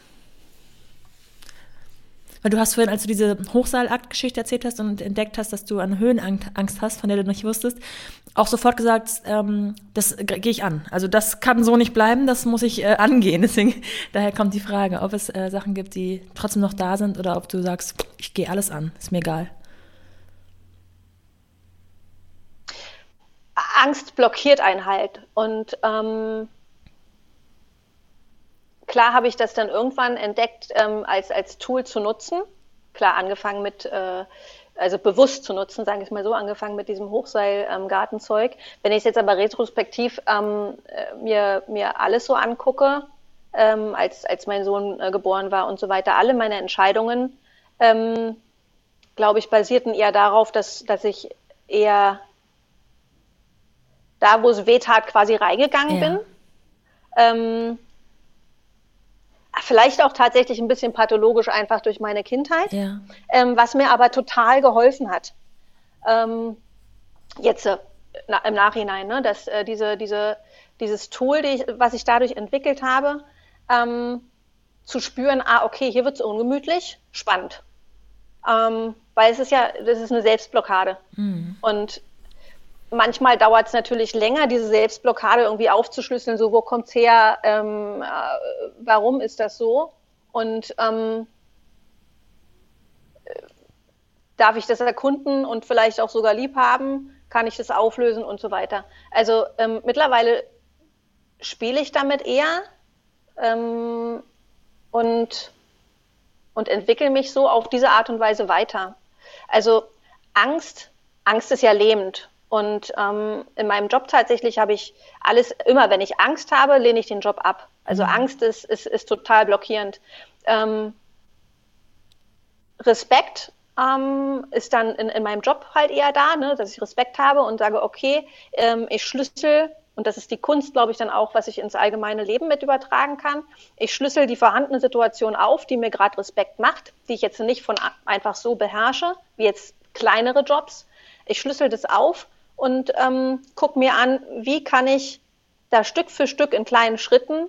Weil du hast vorhin, als du diese Hochseilakt-Geschichte erzählt hast und entdeckt hast, dass du eine Höhenangst hast, von der du nicht wusstest, auch sofort gesagt, ähm, das gehe ich an. Also das kann so nicht bleiben, das muss ich äh, angehen. Deswegen, daher kommt die Frage, ob es äh, Sachen gibt, die trotzdem noch da sind oder ob du sagst, ich gehe alles an, ist mir egal. Angst blockiert einen halt. Und ähm, klar habe ich das dann irgendwann entdeckt, ähm, als, als Tool zu nutzen. Klar, angefangen mit, äh, also bewusst zu nutzen, sage ich mal so, angefangen mit diesem Hochseil-Gartenzeug. Ähm, Wenn ich es jetzt aber retrospektiv ähm, äh, mir, mir alles so angucke, ähm, als, als mein Sohn äh, geboren war und so weiter, alle meine Entscheidungen, ähm, glaube ich, basierten eher darauf, dass, dass ich eher da, wo es weh tat, quasi reingegangen ja. bin. Ähm, vielleicht auch tatsächlich ein bisschen pathologisch einfach durch meine Kindheit, ja. ähm, was mir aber total geholfen hat. Ähm, jetzt äh, na, im Nachhinein, ne, dass äh, diese, diese, dieses Tool, die ich, was ich dadurch entwickelt habe, ähm, zu spüren, ah, okay, hier wird es ungemütlich, spannend. Ähm, weil es ist ja, das ist eine Selbstblockade. Mhm. Und manchmal dauert es natürlich länger, diese Selbstblockade irgendwie aufzuschlüsseln, so wo kommt's her, ähm, äh, warum ist das so? Und ähm, äh, darf ich das erkunden und vielleicht auch sogar lieb haben? Kann ich das auflösen und so weiter? Also ähm, mittlerweile spiele ich damit eher ähm, und, und entwickle mich so auf diese Art und Weise weiter. Also Angst, Angst ist ja lähmend und ähm, in meinem Job tatsächlich habe ich alles, immer wenn ich Angst habe, lehne ich den Job ab. Also mhm. Angst ist, ist, ist total blockierend. Ähm, Respekt ähm, ist dann in, in meinem Job halt eher da, ne, dass ich Respekt habe und sage, okay, ähm, ich schlüssel, und das ist die Kunst, glaube ich, dann auch, was ich ins allgemeine Leben mit übertragen kann. Ich schlüssel die vorhandene Situation auf, die mir gerade Respekt macht, die ich jetzt nicht von einfach so beherrsche, wie jetzt kleinere Jobs. Ich schlüssel das auf und ähm, gucke mir an, wie kann ich da Stück für Stück in kleinen Schritten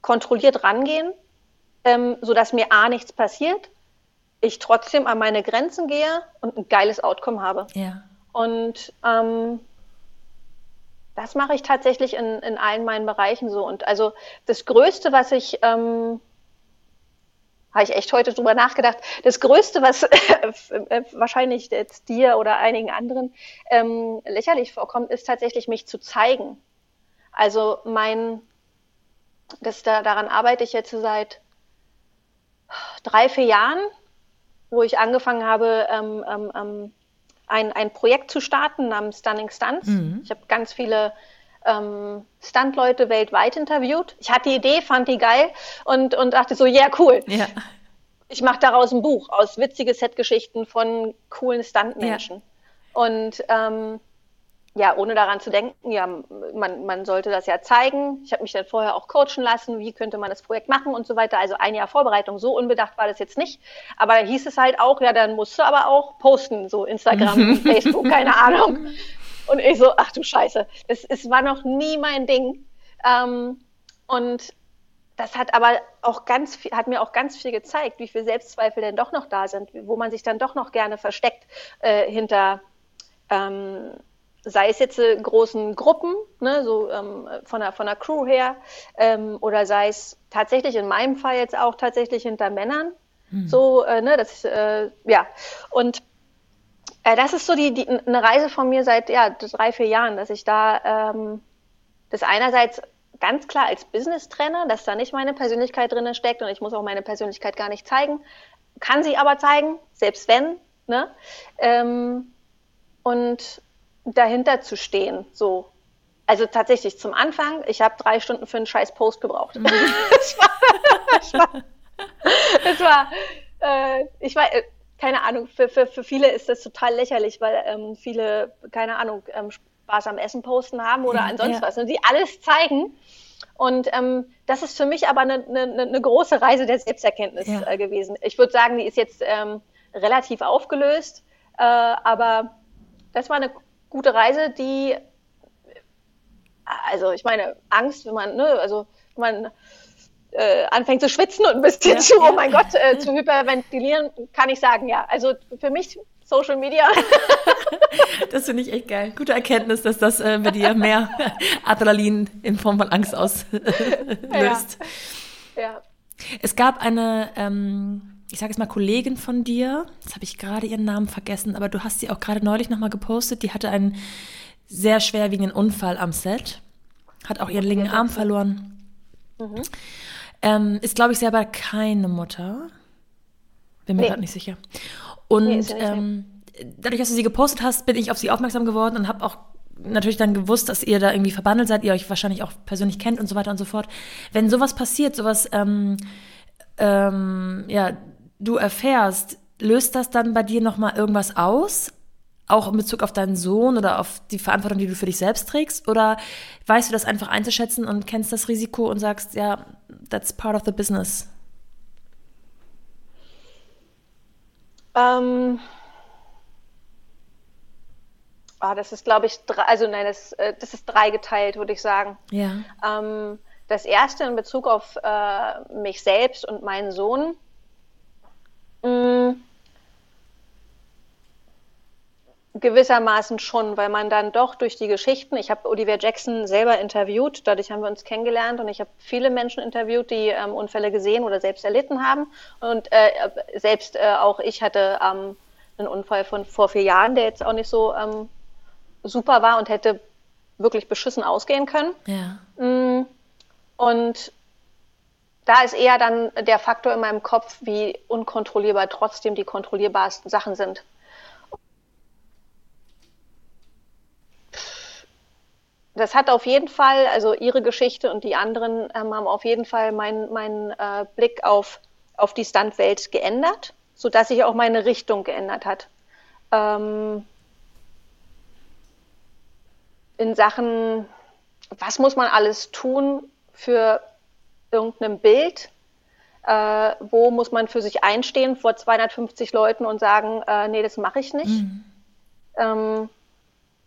kontrolliert rangehen, ähm, sodass mir A nichts passiert, ich trotzdem an meine Grenzen gehe und ein geiles Outcome habe. Ja. Und ähm, das mache ich tatsächlich in, in allen meinen Bereichen so. Und also das Größte, was ich ähm, habe ich echt heute drüber nachgedacht. Das Größte, was äh, wahrscheinlich jetzt dir oder einigen anderen ähm, lächerlich vorkommt, ist tatsächlich mich zu zeigen. Also mein, das da, daran arbeite ich jetzt seit drei, vier Jahren, wo ich angefangen habe, ähm, ähm, ähm ein, ein Projekt zu starten namens Stunning Stunts. Mhm. Ich habe ganz viele ähm, Stuntleute weltweit interviewt. Ich hatte die Idee, fand die geil und, und dachte so, yeah, cool. Ja. Ich mache daraus ein Buch aus witzige Setgeschichten von coolen Stuntmenschen. Ja. Und ähm, ja, ohne daran zu denken, ja, man, man sollte das ja zeigen. Ich habe mich dann vorher auch coachen lassen, wie könnte man das Projekt machen und so weiter. Also ein Jahr Vorbereitung, so unbedacht war das jetzt nicht. Aber da hieß es halt auch, ja, dann musst du aber auch posten, so Instagram, Facebook, keine Ahnung. Und ich so, ach du Scheiße, es, es war noch nie mein Ding. Ähm, und das hat aber auch ganz viel, hat mir auch ganz viel gezeigt, wie viel Selbstzweifel denn doch noch da sind, wo man sich dann doch noch gerne versteckt äh, hinter, ähm, sei es jetzt äh, großen Gruppen, ne, so ähm, von, der, von der Crew her, ähm, oder sei es tatsächlich in meinem Fall jetzt auch tatsächlich hinter Männern. Hm. So, äh, ne, das, äh, ja. Und das ist so die, die, eine Reise von mir seit ja, drei, vier Jahren, dass ich da ähm, das einerseits ganz klar als Business trenne, dass da nicht meine Persönlichkeit drin steckt und ich muss auch meine Persönlichkeit gar nicht zeigen, kann sie aber zeigen, selbst wenn, ne? Ähm, und dahinter zu stehen, so. Also tatsächlich zum Anfang, ich habe drei Stunden für einen scheiß Post gebraucht. Mhm. das war, das war, das war äh, ich war, äh, keine Ahnung, für, für, für viele ist das total lächerlich, weil ähm, viele, keine Ahnung, ähm, Spaß am Essen posten haben oder ansonsten ja. was und die alles zeigen. Und ähm, das ist für mich aber eine, eine, eine große Reise der Selbsterkenntnis ja. äh, gewesen. Ich würde sagen, die ist jetzt ähm, relativ aufgelöst, äh, aber das war eine gute Reise, die, also ich meine, Angst, wenn man, ne, also wenn man äh, anfängt zu schwitzen und ein bisschen ja, zu, oh mein Gott, äh, zu hyperventilieren, kann ich sagen, ja. Also für mich Social Media. das finde ich echt geil. Gute Erkenntnis, dass das äh, bei dir mehr Adrenalin in Form von Angst auslöst. Ja. ja. Es gab eine, ähm, ich sage jetzt mal Kollegin von dir, jetzt habe ich gerade ihren Namen vergessen, aber du hast sie auch gerade neulich nochmal gepostet, die hatte einen sehr schwerwiegenden Unfall am Set, hat auch ihren linken Arm verloren. Mhm. Ähm, ist, glaube ich, selber keine Mutter. Bin mir nee. gerade nicht sicher. Und nee, ähm, dadurch, dass du sie gepostet hast, bin ich auf sie aufmerksam geworden und habe auch natürlich dann gewusst, dass ihr da irgendwie verbandelt seid, ihr euch wahrscheinlich auch persönlich kennt und so weiter und so fort. Wenn sowas passiert, sowas, ähm, ähm, ja, du erfährst, löst das dann bei dir nochmal irgendwas aus? Auch in Bezug auf deinen Sohn oder auf die Verantwortung, die du für dich selbst trägst? Oder weißt du das einfach einzuschätzen und kennst das Risiko und sagst, ja, that's part of the business? Ähm, oh, das ist, glaube ich, drei, also nein, das, äh, das ist dreigeteilt, würde ich sagen. Ja. Ähm, das erste in Bezug auf äh, mich selbst und meinen Sohn. Mh, gewissermaßen schon, weil man dann doch durch die Geschichten, ich habe Oliver Jackson selber interviewt, dadurch haben wir uns kennengelernt und ich habe viele Menschen interviewt, die ähm, Unfälle gesehen oder selbst erlitten haben. Und äh, selbst äh, auch ich hatte ähm, einen Unfall von vor vier Jahren, der jetzt auch nicht so ähm, super war und hätte wirklich beschissen ausgehen können. Ja. Mm, und da ist eher dann der Faktor in meinem Kopf, wie unkontrollierbar trotzdem die kontrollierbarsten Sachen sind. Das hat auf jeden Fall, also ihre Geschichte und die anderen ähm, haben auf jeden Fall meinen mein, äh, Blick auf, auf die Stuntwelt geändert, sodass sich auch meine Richtung geändert hat. Ähm, in Sachen, was muss man alles tun für irgendein Bild? Äh, wo muss man für sich einstehen vor 250 Leuten und sagen, äh, nee, das mache ich nicht? Mhm. Ähm,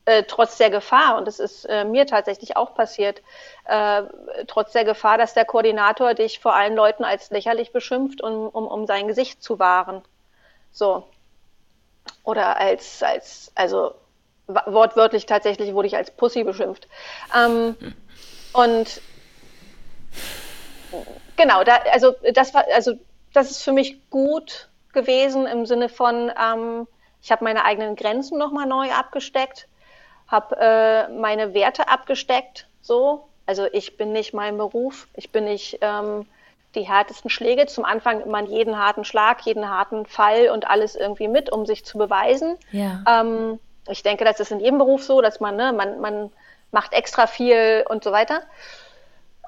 äh, trotz der Gefahr, und das ist äh, mir tatsächlich auch passiert, äh, trotz der Gefahr, dass der Koordinator dich vor allen Leuten als lächerlich beschimpft, um, um, um sein Gesicht zu wahren. So. Oder als, als, also wortwörtlich tatsächlich wurde ich als Pussy beschimpft. Ähm, und genau, da, also das war, also das ist für mich gut gewesen im Sinne von, ähm, ich habe meine eigenen Grenzen nochmal neu abgesteckt habe äh, meine Werte abgesteckt, so. Also ich bin nicht mein Beruf, ich bin nicht ähm, die härtesten Schläge. Zum Anfang immer jeden harten Schlag, jeden harten Fall und alles irgendwie mit, um sich zu beweisen. Ja. Ähm, ich denke, das ist in jedem Beruf so, dass man, ne, man, man macht extra viel und so weiter.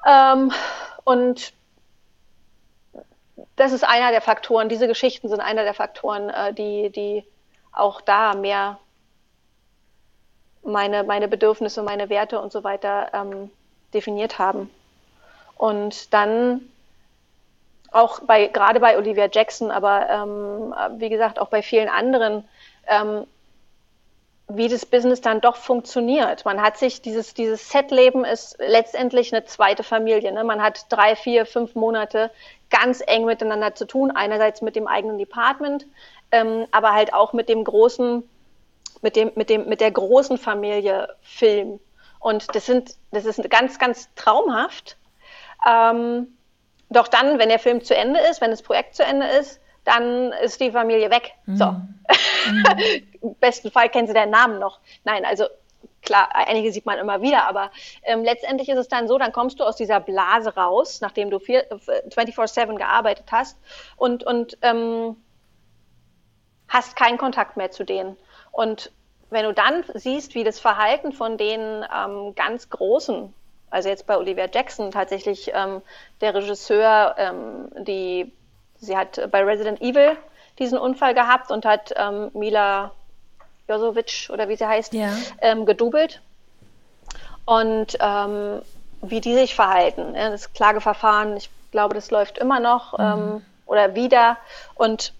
Ähm, und das ist einer der Faktoren, diese Geschichten sind einer der Faktoren, äh, die, die auch da mehr meine, meine Bedürfnisse, meine Werte und so weiter ähm, definiert haben. Und dann auch bei, gerade bei Olivia Jackson, aber ähm, wie gesagt auch bei vielen anderen, ähm, wie das Business dann doch funktioniert. Man hat sich dieses, dieses Set-Leben ist letztendlich eine zweite Familie. Ne? Man hat drei, vier, fünf Monate ganz eng miteinander zu tun. Einerseits mit dem eigenen Department, ähm, aber halt auch mit dem großen mit dem, mit dem, mit der großen Familie Film. Und das sind, das ist ganz, ganz traumhaft. Ähm, doch dann, wenn der Film zu Ende ist, wenn das Projekt zu Ende ist, dann ist die Familie weg. Mhm. So. Mhm. Im besten Fall kennen sie den Namen noch. Nein, also klar, einige sieht man immer wieder, aber ähm, letztendlich ist es dann so, dann kommst du aus dieser Blase raus, nachdem du 24-7 gearbeitet hast und, und ähm, hast keinen Kontakt mehr zu denen. Und wenn du dann siehst, wie das Verhalten von den ähm, ganz Großen, also jetzt bei Olivia Jackson tatsächlich ähm, der Regisseur, ähm, die, sie hat bei Resident Evil diesen Unfall gehabt und hat ähm, Mila Josovic oder wie sie heißt, ja. ähm, gedoubelt. Und ähm, wie die sich verhalten. Ja, das Klageverfahren, ich glaube, das läuft immer noch mhm. oder wieder. Und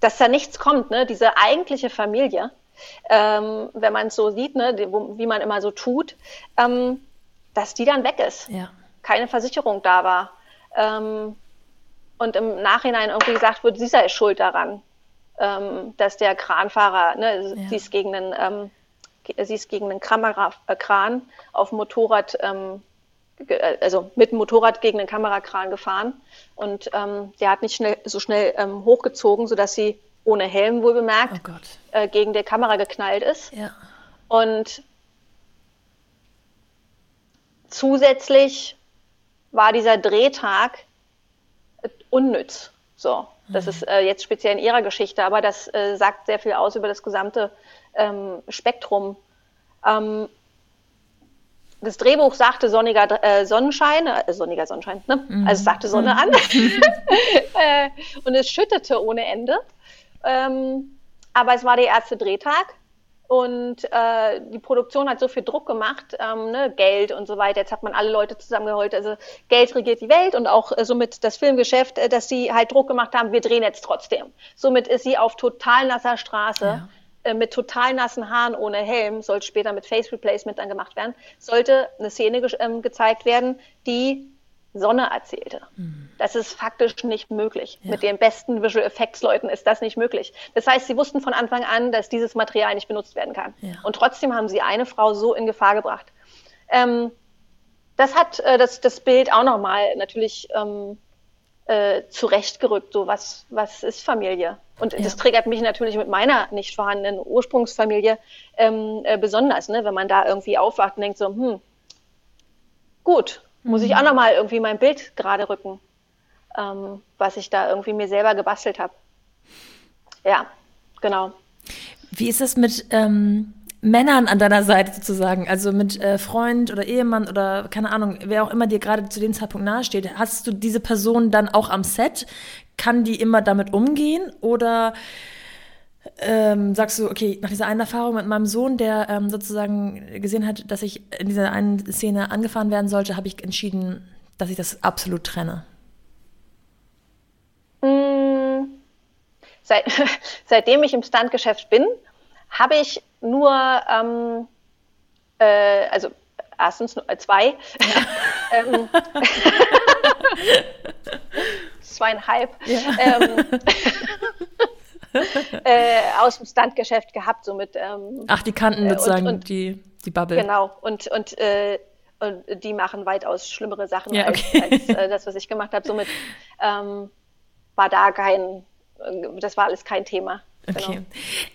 dass da nichts kommt, ne? diese eigentliche Familie, ähm, wenn man es so sieht, ne, wie man immer so tut, ähm, dass die dann weg ist. Ja. Keine Versicherung da war. Ähm, und im Nachhinein irgendwie gesagt wird, sie sei schuld daran, ähm, dass der Kranfahrer, ne, ja. sie ist gegen einen, ähm, sie ist gegen einen Kamera, äh, Kran auf dem Motorrad, ähm, äh, also mit dem Motorrad gegen den Kamerakran gefahren und ähm, der hat nicht schnell, so schnell ähm, hochgezogen, sodass sie ohne Helm wohl bemerkt oh äh, gegen die Kamera geknallt ist. Ja. Und zusätzlich war dieser Drehtag unnütz. So, das mhm. ist äh, jetzt speziell in ihrer Geschichte, aber das äh, sagt sehr viel aus über das gesamte ähm, Spektrum. Ähm, das Drehbuch sagte sonniger äh, Sonnenschein, äh, sonniger Sonnenschein, ne? Mhm. also es sagte Sonne mhm. an äh, und es schüttete ohne Ende. Ähm, aber es war der erste Drehtag und äh, die Produktion hat so viel Druck gemacht, ähm, ne, Geld und so weiter. Jetzt hat man alle Leute zusammengeholt. Also Geld regiert die Welt und auch äh, somit das Filmgeschäft, äh, dass sie halt Druck gemacht haben, wir drehen jetzt trotzdem. Somit ist sie auf total nasser Straße. Ja. Äh, mit total nassen Haaren ohne Helm, sollte später mit Face Replacement dann gemacht werden, sollte eine Szene ge ähm, gezeigt werden, die Sonne erzählte. Mhm. Das ist faktisch nicht möglich. Ja. Mit den besten Visual Effects Leuten ist das nicht möglich. Das heißt, sie wussten von Anfang an, dass dieses Material nicht benutzt werden kann. Ja. Und trotzdem haben sie eine Frau so in Gefahr gebracht. Ähm, das hat äh, das, das Bild auch nochmal natürlich ähm, äh, zurechtgerückt. So, was, was ist Familie? Und ja. das triggert mich natürlich mit meiner nicht vorhandenen Ursprungsfamilie ähm, äh, besonders, ne? wenn man da irgendwie aufwacht und denkt so, hm, gut, muss ich mhm. auch nochmal irgendwie mein Bild gerade rücken, ähm, was ich da irgendwie mir selber gebastelt habe. Ja, genau. Wie ist es mit ähm, Männern an deiner Seite sozusagen? Also mit äh, Freund oder Ehemann oder keine Ahnung, wer auch immer dir gerade zu dem Zeitpunkt nahesteht. Hast du diese Person dann auch am Set? Kann die immer damit umgehen? Oder ähm, sagst du, okay, nach dieser einen Erfahrung mit meinem Sohn, der ähm, sozusagen gesehen hat, dass ich in dieser einen Szene angefahren werden sollte, habe ich entschieden, dass ich das absolut trenne? Hm, seit, seitdem ich im Standgeschäft bin, habe ich nur, ähm, äh, also erstens äh, zwei, ähm, zweieinhalb. Ja. Ähm, äh, aus dem Standgeschäft gehabt, so mit. Ähm, Ach, die kannten äh, sozusagen und, und, die, die Bubble. Genau, und, und, äh, und die machen weitaus schlimmere Sachen ja, okay. als, als äh, das, was ich gemacht habe. Somit ähm, war da kein, das war alles kein Thema. Okay. Genau.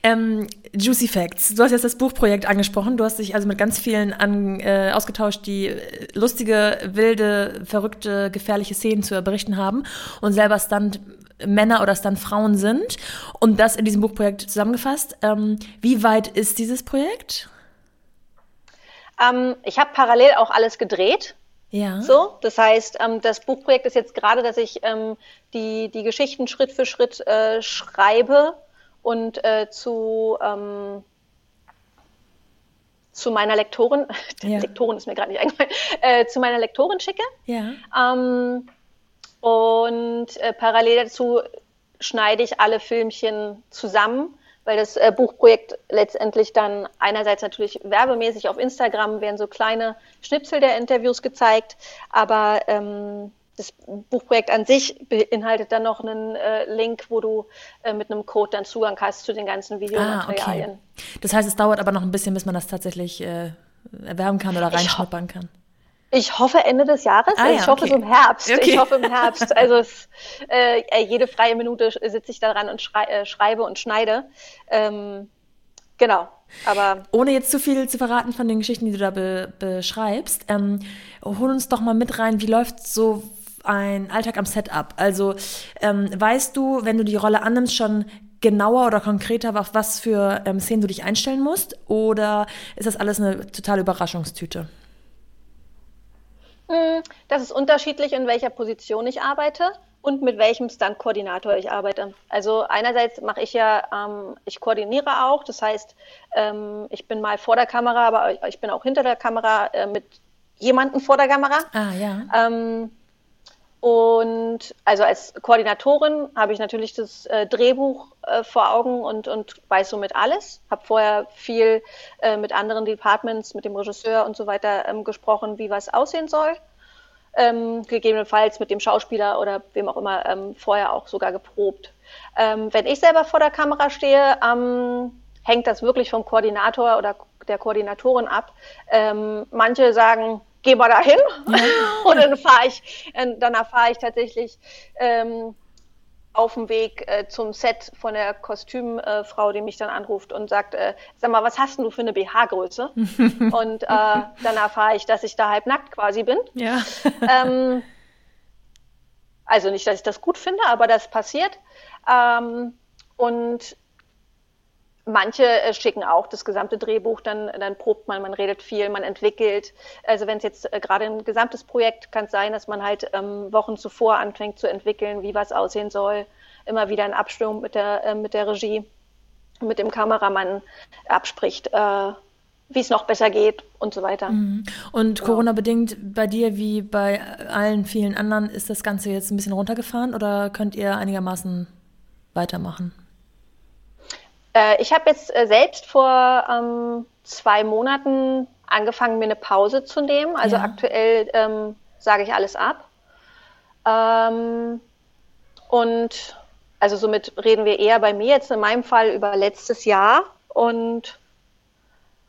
Ähm, Juicy Facts. Du hast jetzt das Buchprojekt angesprochen. Du hast dich also mit ganz vielen an, äh, ausgetauscht, die lustige, wilde, verrückte, gefährliche Szenen zu berichten haben und selber Stunt Männer oder dann Frauen sind und das in diesem Buchprojekt zusammengefasst. Ähm, wie weit ist dieses Projekt? Ähm, ich habe parallel auch alles gedreht. Ja. So, das heißt, ähm, das Buchprojekt ist jetzt gerade, dass ich ähm, die, die Geschichten Schritt für Schritt äh, schreibe und äh, zu, ähm, zu meiner Lektorin, ja. Lektorin ist mir gerade nicht eingefallen, äh, zu meiner Lektorin schicke. Ja. Ähm, und äh, parallel dazu schneide ich alle Filmchen zusammen, weil das äh, Buchprojekt letztendlich dann einerseits natürlich werbemäßig auf Instagram werden so kleine Schnipsel der Interviews gezeigt, aber ähm, das Buchprojekt an sich beinhaltet dann noch einen äh, Link, wo du äh, mit einem Code dann Zugang hast zu den ganzen Videomaterialien. Ah, okay. Das heißt, es dauert aber noch ein bisschen, bis man das tatsächlich äh, erwerben kann oder reinschnuppern kann. Ich hoffe Ende des Jahres. Ah, ja, ich hoffe okay. so im Herbst. Okay. Ich hoffe im Herbst. Also es, äh, jede freie Minute sitze ich daran und schrei äh, schreibe und schneide. Ähm, genau. Aber ohne jetzt zu viel zu verraten von den Geschichten, die du da be beschreibst, ähm, hol uns doch mal mit rein. Wie läuft so ein Alltag am Setup? Also ähm, weißt du, wenn du die Rolle annimmst, schon genauer oder konkreter, auf was für ähm, Szenen du dich einstellen musst? Oder ist das alles eine totale Überraschungstüte? Hm, das ist unterschiedlich, in welcher Position ich arbeite und mit welchem Stunt-Koordinator ich arbeite. Also einerseits mache ich ja, ähm, ich koordiniere auch, das heißt, ähm, ich bin mal vor der Kamera, aber ich bin auch hinter der Kamera äh, mit jemandem vor der Kamera. Ah, ja. Ähm, und also als Koordinatorin habe ich natürlich das äh, Drehbuch äh, vor Augen und, und weiß somit alles. Habe vorher viel äh, mit anderen Departments, mit dem Regisseur und so weiter ähm, gesprochen, wie was aussehen soll. ähm, gegebenenfalls mit dem Schauspieler oder wem auch immer ähm, vorher auch sogar geprobt. Ähm, wenn ich selber vor der Kamera stehe, ähm, hängt das wirklich vom Koordinator oder der Koordinatorin ab. Ähm, manche sagen, geh mal dahin ja. und dann fahre ich, äh, dann erfahre ich tatsächlich ähm, auf dem Weg äh, zum Set von der Kostümfrau, äh, die mich dann anruft und sagt, äh, sag mal, was hast du für eine BH-Größe? und äh, dann erfahre ich, dass ich da halb nackt quasi bin. Ja. ähm, also nicht, dass ich das gut finde, aber das passiert. Ähm, und Manche äh, schicken auch das gesamte Drehbuch, dann, dann probt man, man redet viel, man entwickelt. Also wenn es jetzt äh, gerade ein gesamtes Projekt kann es sein, dass man halt ähm, Wochen zuvor anfängt zu entwickeln, wie was aussehen soll, immer wieder in Abstimmung mit der, äh, mit der Regie, mit dem Kameramann abspricht, äh, wie es noch besser geht und so weiter. Mhm. Und. Corona-bedingt bei dir wie bei allen vielen anderen ist das Ganze jetzt ein bisschen runtergefahren oder könnt ihr einigermaßen weitermachen? Äh, ich habe jetzt äh, selbst vor ähm, zwei Monaten angefangen, mir eine Pause zu nehmen. Also ja. aktuell ähm, sage ich alles ab. Ähm, und also somit reden wir eher bei mir jetzt in meinem Fall über letztes Jahr. Und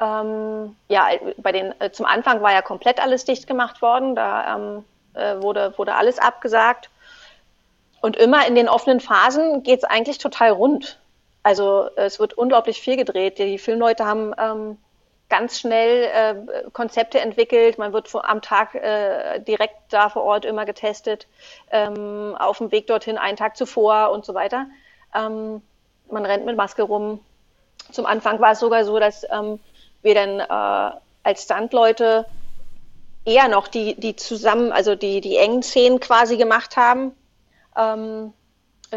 ähm, ja, bei den, äh, zum Anfang war ja komplett alles dicht gemacht worden. Da ähm, äh, wurde, wurde alles abgesagt. Und immer in den offenen Phasen geht es eigentlich total rund. Also es wird unglaublich viel gedreht. Die Filmleute haben ähm, ganz schnell äh, Konzepte entwickelt. Man wird vor, am Tag äh, direkt da vor Ort immer getestet, ähm, auf dem Weg dorthin einen Tag zuvor und so weiter. Ähm, man rennt mit Maske rum. Zum Anfang war es sogar so, dass ähm, wir dann äh, als Standleute eher noch die, die zusammen, also die, die engen Szenen quasi gemacht haben. Ähm,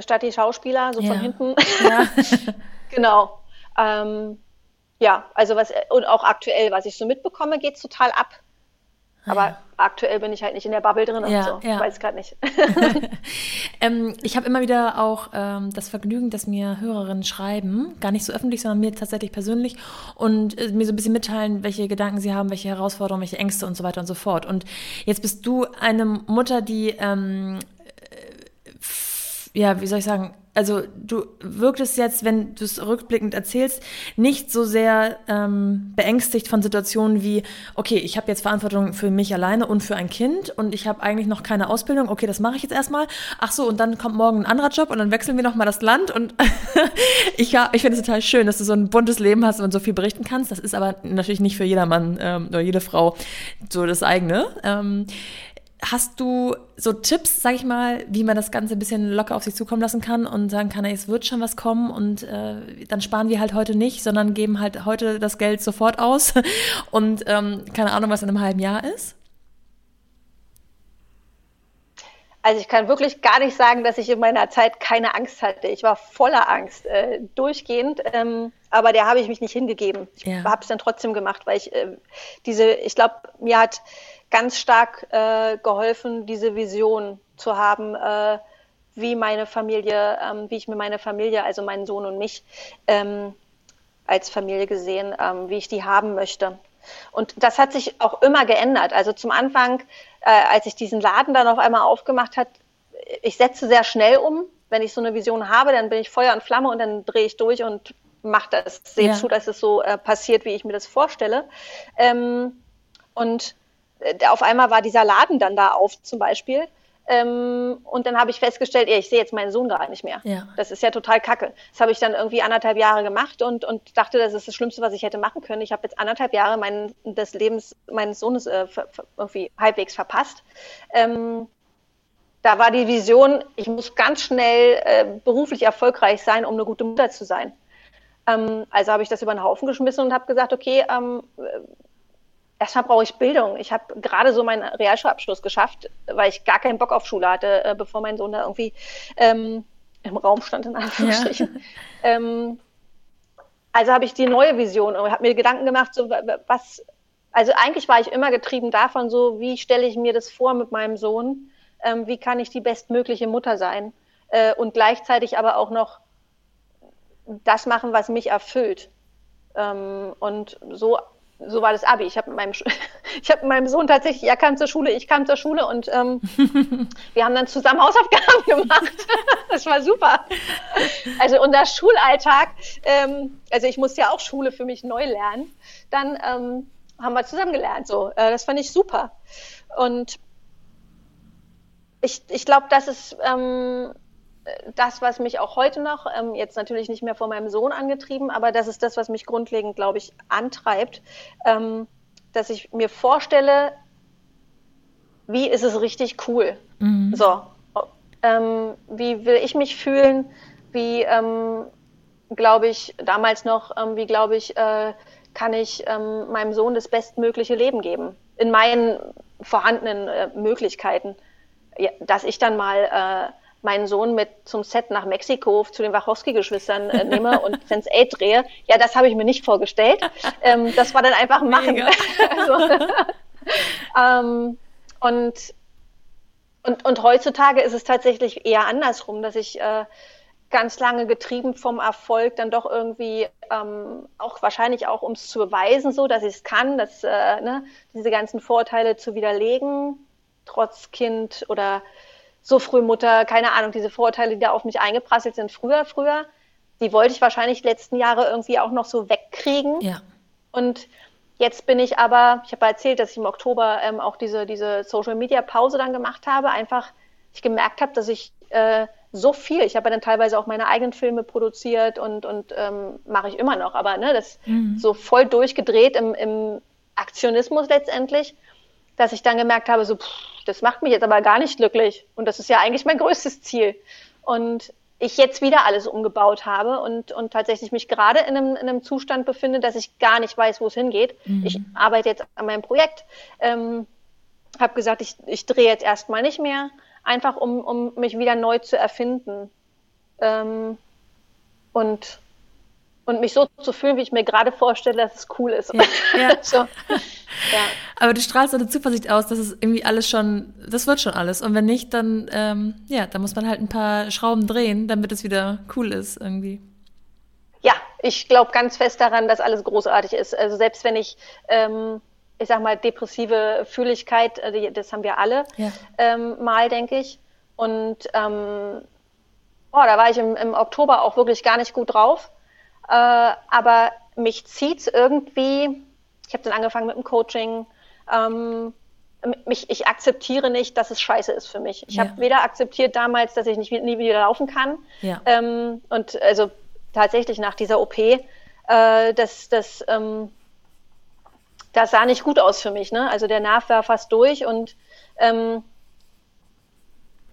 statt die Schauspieler, so ja. von hinten. Ja. genau. Ähm, ja, also was, und auch aktuell, was ich so mitbekomme, geht es total ab. Aber ja. aktuell bin ich halt nicht in der Bubble drin ja, und so. Ja. Weiß gerade nicht. ähm, ich habe immer wieder auch ähm, das Vergnügen, dass mir Hörerinnen schreiben, gar nicht so öffentlich, sondern mir tatsächlich persönlich und äh, mir so ein bisschen mitteilen, welche Gedanken sie haben, welche Herausforderungen, welche Ängste und so weiter und so fort. Und jetzt bist du eine Mutter, die ähm, ja, wie soll ich sagen, also du wirktest jetzt, wenn du es rückblickend erzählst, nicht so sehr ähm, beängstigt von Situationen wie, okay, ich habe jetzt Verantwortung für mich alleine und für ein Kind und ich habe eigentlich noch keine Ausbildung, okay, das mache ich jetzt erstmal. Ach so, und dann kommt morgen ein anderer Job und dann wechseln wir nochmal das Land und ich, ich finde es total schön, dass du so ein buntes Leben hast und so viel berichten kannst. Das ist aber natürlich nicht für jedermann ähm, oder jede Frau so das eigene. Ähm, Hast du so Tipps, sag ich mal, wie man das Ganze ein bisschen locker auf sich zukommen lassen kann und sagen kann, ey, es wird schon was kommen und äh, dann sparen wir halt heute nicht, sondern geben halt heute das Geld sofort aus und ähm, keine Ahnung, was in einem halben Jahr ist? Also ich kann wirklich gar nicht sagen, dass ich in meiner Zeit keine Angst hatte. Ich war voller Angst, äh, durchgehend, ähm, aber der habe ich mich nicht hingegeben. Ich ja. habe es dann trotzdem gemacht, weil ich äh, diese, ich glaube, mir hat ganz stark äh, geholfen, diese Vision zu haben, äh, wie meine Familie, ähm, wie ich mir meine Familie, also meinen Sohn und mich ähm, als Familie gesehen, ähm, wie ich die haben möchte. Und das hat sich auch immer geändert. Also zum Anfang, äh, als ich diesen Laden dann auf einmal aufgemacht hat, ich setze sehr schnell um. Wenn ich so eine Vision habe, dann bin ich Feuer und Flamme und dann drehe ich durch und mache das, sehe ja. zu, dass es so äh, passiert, wie ich mir das vorstelle. Ähm, und auf einmal war dieser Laden dann da auf zum Beispiel. Ähm, und dann habe ich festgestellt, ey, ich sehe jetzt meinen Sohn gar nicht mehr. Ja. Das ist ja total kacke. Das habe ich dann irgendwie anderthalb Jahre gemacht und, und dachte, das ist das Schlimmste, was ich hätte machen können. Ich habe jetzt anderthalb Jahre mein, des Lebens meines Sohnes äh, irgendwie halbwegs verpasst. Ähm, da war die Vision, ich muss ganz schnell äh, beruflich erfolgreich sein, um eine gute Mutter zu sein. Ähm, also habe ich das über den Haufen geschmissen und habe gesagt, okay, ähm, erstmal brauche ich Bildung. Ich habe gerade so meinen Realschulabschluss geschafft, weil ich gar keinen Bock auf Schule hatte, äh, bevor mein Sohn da irgendwie ähm, im Raum stand, in Anführungsstrichen. Ja. Ähm, also habe ich die neue Vision und habe mir Gedanken gemacht, so was, also eigentlich war ich immer getrieben davon, so wie stelle ich mir das vor mit meinem Sohn, ähm, wie kann ich die bestmögliche Mutter sein äh, und gleichzeitig aber auch noch das machen, was mich erfüllt. Ähm, und so so war das Abi. Ich habe mit, meinem, hab mit meinem Sohn tatsächlich, er kam zur Schule, ich kam zur Schule und ähm, wir haben dann zusammen Hausaufgaben gemacht. das war super. Also unser Schulalltag, ähm, also ich musste ja auch Schule für mich neu lernen, dann ähm, haben wir zusammen gelernt. So. Äh, das fand ich super. Und ich, ich glaube, das ist ähm, das, was mich auch heute noch, ähm, jetzt natürlich nicht mehr von meinem Sohn angetrieben, aber das ist das, was mich grundlegend, glaube ich, antreibt, ähm, dass ich mir vorstelle, wie ist es richtig cool? Mhm. So, ähm, wie will ich mich fühlen? Wie, ähm, glaube ich, damals noch, ähm, wie glaube ich, äh, kann ich ähm, meinem Sohn das bestmögliche Leben geben? In meinen vorhandenen äh, Möglichkeiten. Ja, dass ich dann mal äh, meinen Sohn mit zum Set nach Mexiko zu den Wachowski-Geschwistern äh, nehme und Sense8 drehe. Ja, das habe ich mir nicht vorgestellt. Ähm, das war dann einfach machen. also, ähm, und, und, und heutzutage ist es tatsächlich eher andersrum, dass ich äh, ganz lange getrieben vom Erfolg dann doch irgendwie ähm, auch wahrscheinlich auch um es zu beweisen, so dass ich es kann, dass äh, ne, diese ganzen Vorurteile zu widerlegen, trotz Kind oder so früh Mutter, keine Ahnung, diese Vorurteile, die da auf mich eingeprasselt sind früher, früher, die wollte ich wahrscheinlich die letzten Jahre irgendwie auch noch so wegkriegen. Ja. Und jetzt bin ich aber, ich habe erzählt, dass ich im Oktober ähm, auch diese, diese Social Media Pause dann gemacht habe, einfach ich gemerkt habe, dass ich äh, so viel, ich habe ja dann teilweise auch meine eigenen Filme produziert und, und ähm, mache ich immer noch, aber ne, das mhm. so voll durchgedreht im, im Aktionismus letztendlich, dass ich dann gemerkt habe, so, pff, das macht mich jetzt aber gar nicht glücklich. Und das ist ja eigentlich mein größtes Ziel. Und ich jetzt wieder alles umgebaut habe und, und tatsächlich mich gerade in einem, in einem Zustand befinde, dass ich gar nicht weiß, wo es hingeht. Mhm. Ich arbeite jetzt an meinem Projekt, ähm, habe gesagt, ich, ich drehe jetzt erstmal nicht mehr, einfach um, um mich wieder neu zu erfinden. Ähm, und und mich so zu fühlen, wie ich mir gerade vorstelle, dass es cool ist. Ja, ja. so. ja. Aber du strahlst so eine Zuversicht aus, dass es irgendwie alles schon, das wird schon alles. Und wenn nicht, dann, ähm, ja, dann muss man halt ein paar Schrauben drehen, damit es wieder cool ist irgendwie. Ja, ich glaube ganz fest daran, dass alles großartig ist. Also selbst wenn ich, ähm, ich sag mal, depressive Fühligkeit, äh, das haben wir alle ja. ähm, mal, denke ich. Und ähm, oh, da war ich im, im Oktober auch wirklich gar nicht gut drauf äh, aber mich zieht irgendwie, ich habe dann angefangen mit dem Coaching, ähm, mich, ich akzeptiere nicht, dass es scheiße ist für mich. Ich ja. habe weder akzeptiert damals, dass ich nicht nie wieder laufen kann. Ja. Ähm, und also tatsächlich nach dieser OP, äh, das, das, ähm, das sah nicht gut aus für mich. Ne? Also der Nerv war fast durch und ähm,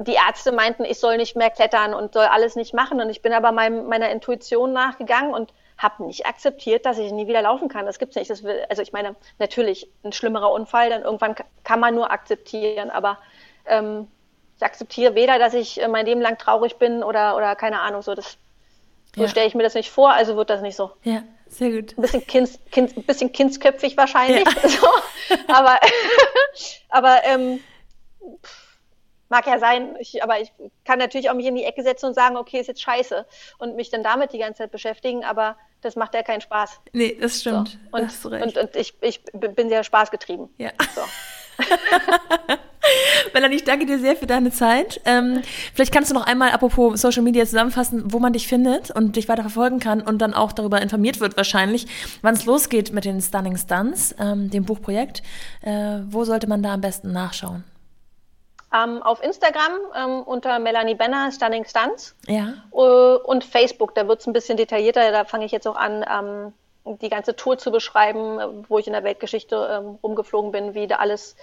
die Ärzte meinten, ich soll nicht mehr klettern und soll alles nicht machen. Und ich bin aber meinem, meiner Intuition nachgegangen und habe nicht akzeptiert, dass ich nie wieder laufen kann. Das gibt's nicht. Das will, also ich meine, natürlich ein schlimmerer Unfall, dann irgendwann kann man nur akzeptieren. Aber ähm, ich akzeptiere weder, dass ich äh, mein Leben lang traurig bin oder, oder keine Ahnung, so das so ja. stelle ich mir das nicht vor, also wird das nicht so. Ja, sehr gut. Ein bisschen, kind, kind, ein bisschen kindsköpfig wahrscheinlich. Ja. So. Aber, aber ähm, pff, Mag ja sein, ich, aber ich kann natürlich auch mich in die Ecke setzen und sagen, okay, ist jetzt scheiße und mich dann damit die ganze Zeit beschäftigen, aber das macht ja keinen Spaß. Nee, das stimmt. So. Und, und, und, ich, ich bin sehr spaßgetrieben. Ja. So. Melanie, ich danke dir sehr für deine Zeit. Ähm, vielleicht kannst du noch einmal, apropos Social Media, zusammenfassen, wo man dich findet und dich weiter verfolgen kann und dann auch darüber informiert wird wahrscheinlich, wann es losgeht mit den Stunning Stunts, ähm, dem Buchprojekt. Äh, wo sollte man da am besten nachschauen? Ähm, auf Instagram ähm, unter Melanie Benner, Stunning Stunts. Ja. Uh, und Facebook, da wird es ein bisschen detaillierter. Da fange ich jetzt auch an, ähm, die ganze Tour zu beschreiben, wo ich in der Weltgeschichte ähm, rumgeflogen bin, wie da alles,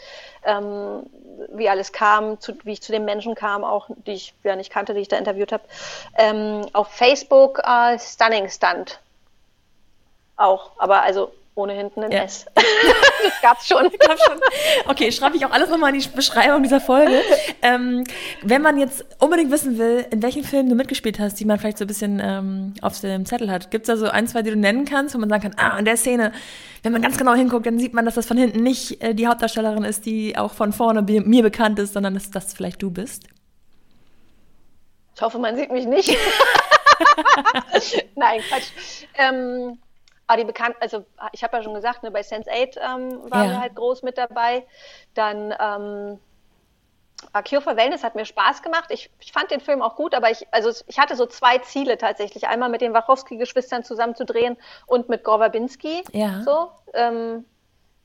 ähm, wie alles kam, zu, wie ich zu den Menschen kam, auch die ich ja nicht kannte, die ich da interviewt habe. Ähm, auf Facebook uh, Stunning Stunt. Auch, aber also ohne hinten ein ja. S. das gab's schon. Gab schon. Okay, schreibe ich auch alles nochmal in die Beschreibung dieser Folge. Ähm, wenn man jetzt unbedingt wissen will, in welchen Filmen du mitgespielt hast, die man vielleicht so ein bisschen ähm, auf dem Zettel hat, gibt's da so ein, zwei, die du nennen kannst, wo man sagen kann, ah, in der Szene, wenn man ganz genau hinguckt, dann sieht man, dass das von hinten nicht äh, die Hauptdarstellerin ist, die auch von vorne mir bekannt ist, sondern dass das vielleicht du bist. Ich hoffe, man sieht mich nicht. Nein, Quatsch. Ähm, aber die bekannt, also ich habe ja schon gesagt, ne, bei Sense8 ähm, waren ja. wir halt groß mit dabei. Dann ähm, Cure for Wellness hat mir Spaß gemacht. Ich, ich, fand den Film auch gut, aber ich, also ich hatte so zwei Ziele tatsächlich. Einmal mit den Wachowski-Geschwistern zusammen zu drehen und mit Gore Verbinski. Ja. So, ähm,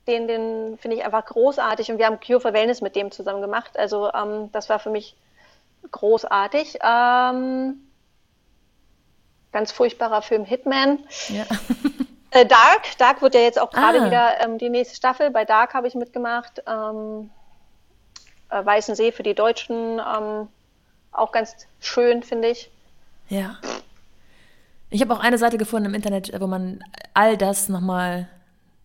den, den finde ich einfach großartig und wir haben Cure for Wellness mit dem zusammen gemacht. Also ähm, das war für mich großartig. Ähm, ganz furchtbarer Film Hitman. Ja. äh, Dark, Dark wird ja jetzt auch gerade ah. wieder ähm, die nächste Staffel. Bei Dark habe ich mitgemacht. Ähm, äh, Weißen See für die Deutschen ähm, auch ganz schön, finde ich. Ja. Ich habe auch eine Seite gefunden im Internet, wo man all das nochmal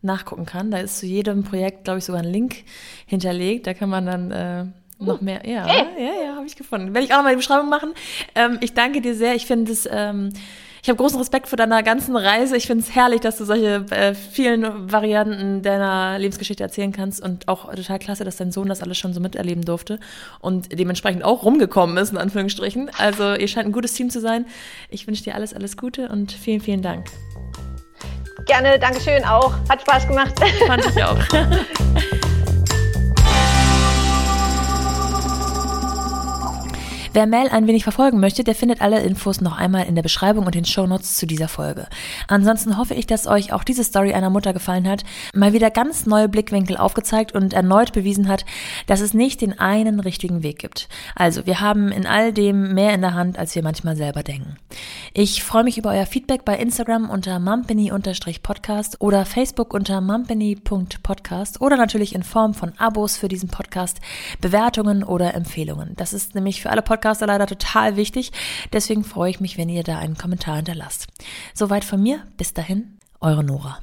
nachgucken kann. Da ist zu jedem Projekt, glaube ich, sogar ein Link hinterlegt. Da kann man dann äh, noch mehr. Ja, hey. ja, ja, habe ich gefunden. Werde ich auch nochmal die Beschreibung machen. Ähm, ich danke dir sehr. Ich finde es. Ähm, ich habe großen Respekt vor deiner ganzen Reise. Ich finde es herrlich, dass du solche äh, vielen Varianten deiner Lebensgeschichte erzählen kannst und auch total klasse, dass dein Sohn das alles schon so miterleben durfte und dementsprechend auch rumgekommen ist, in Anführungsstrichen. Also ihr scheint ein gutes Team zu sein. Ich wünsche dir alles, alles Gute und vielen, vielen Dank. Gerne, Dankeschön auch. Hat Spaß gemacht. Fand ich auch. Wer Mel ein wenig verfolgen möchte, der findet alle Infos noch einmal in der Beschreibung und den Shownotes zu dieser Folge. Ansonsten hoffe ich, dass euch auch diese Story einer Mutter gefallen hat, mal wieder ganz neue Blickwinkel aufgezeigt und erneut bewiesen hat, dass es nicht den einen richtigen Weg gibt. Also, wir haben in all dem mehr in der Hand, als wir manchmal selber denken. Ich freue mich über euer Feedback bei Instagram unter mumpany-podcast oder Facebook unter mumpany.podcast oder natürlich in Form von Abos für diesen Podcast, Bewertungen oder Empfehlungen. Das ist nämlich für alle Podcasts Podcaster leider total wichtig. Deswegen freue ich mich, wenn ihr da einen Kommentar hinterlasst. Soweit von mir. Bis dahin, eure Nora.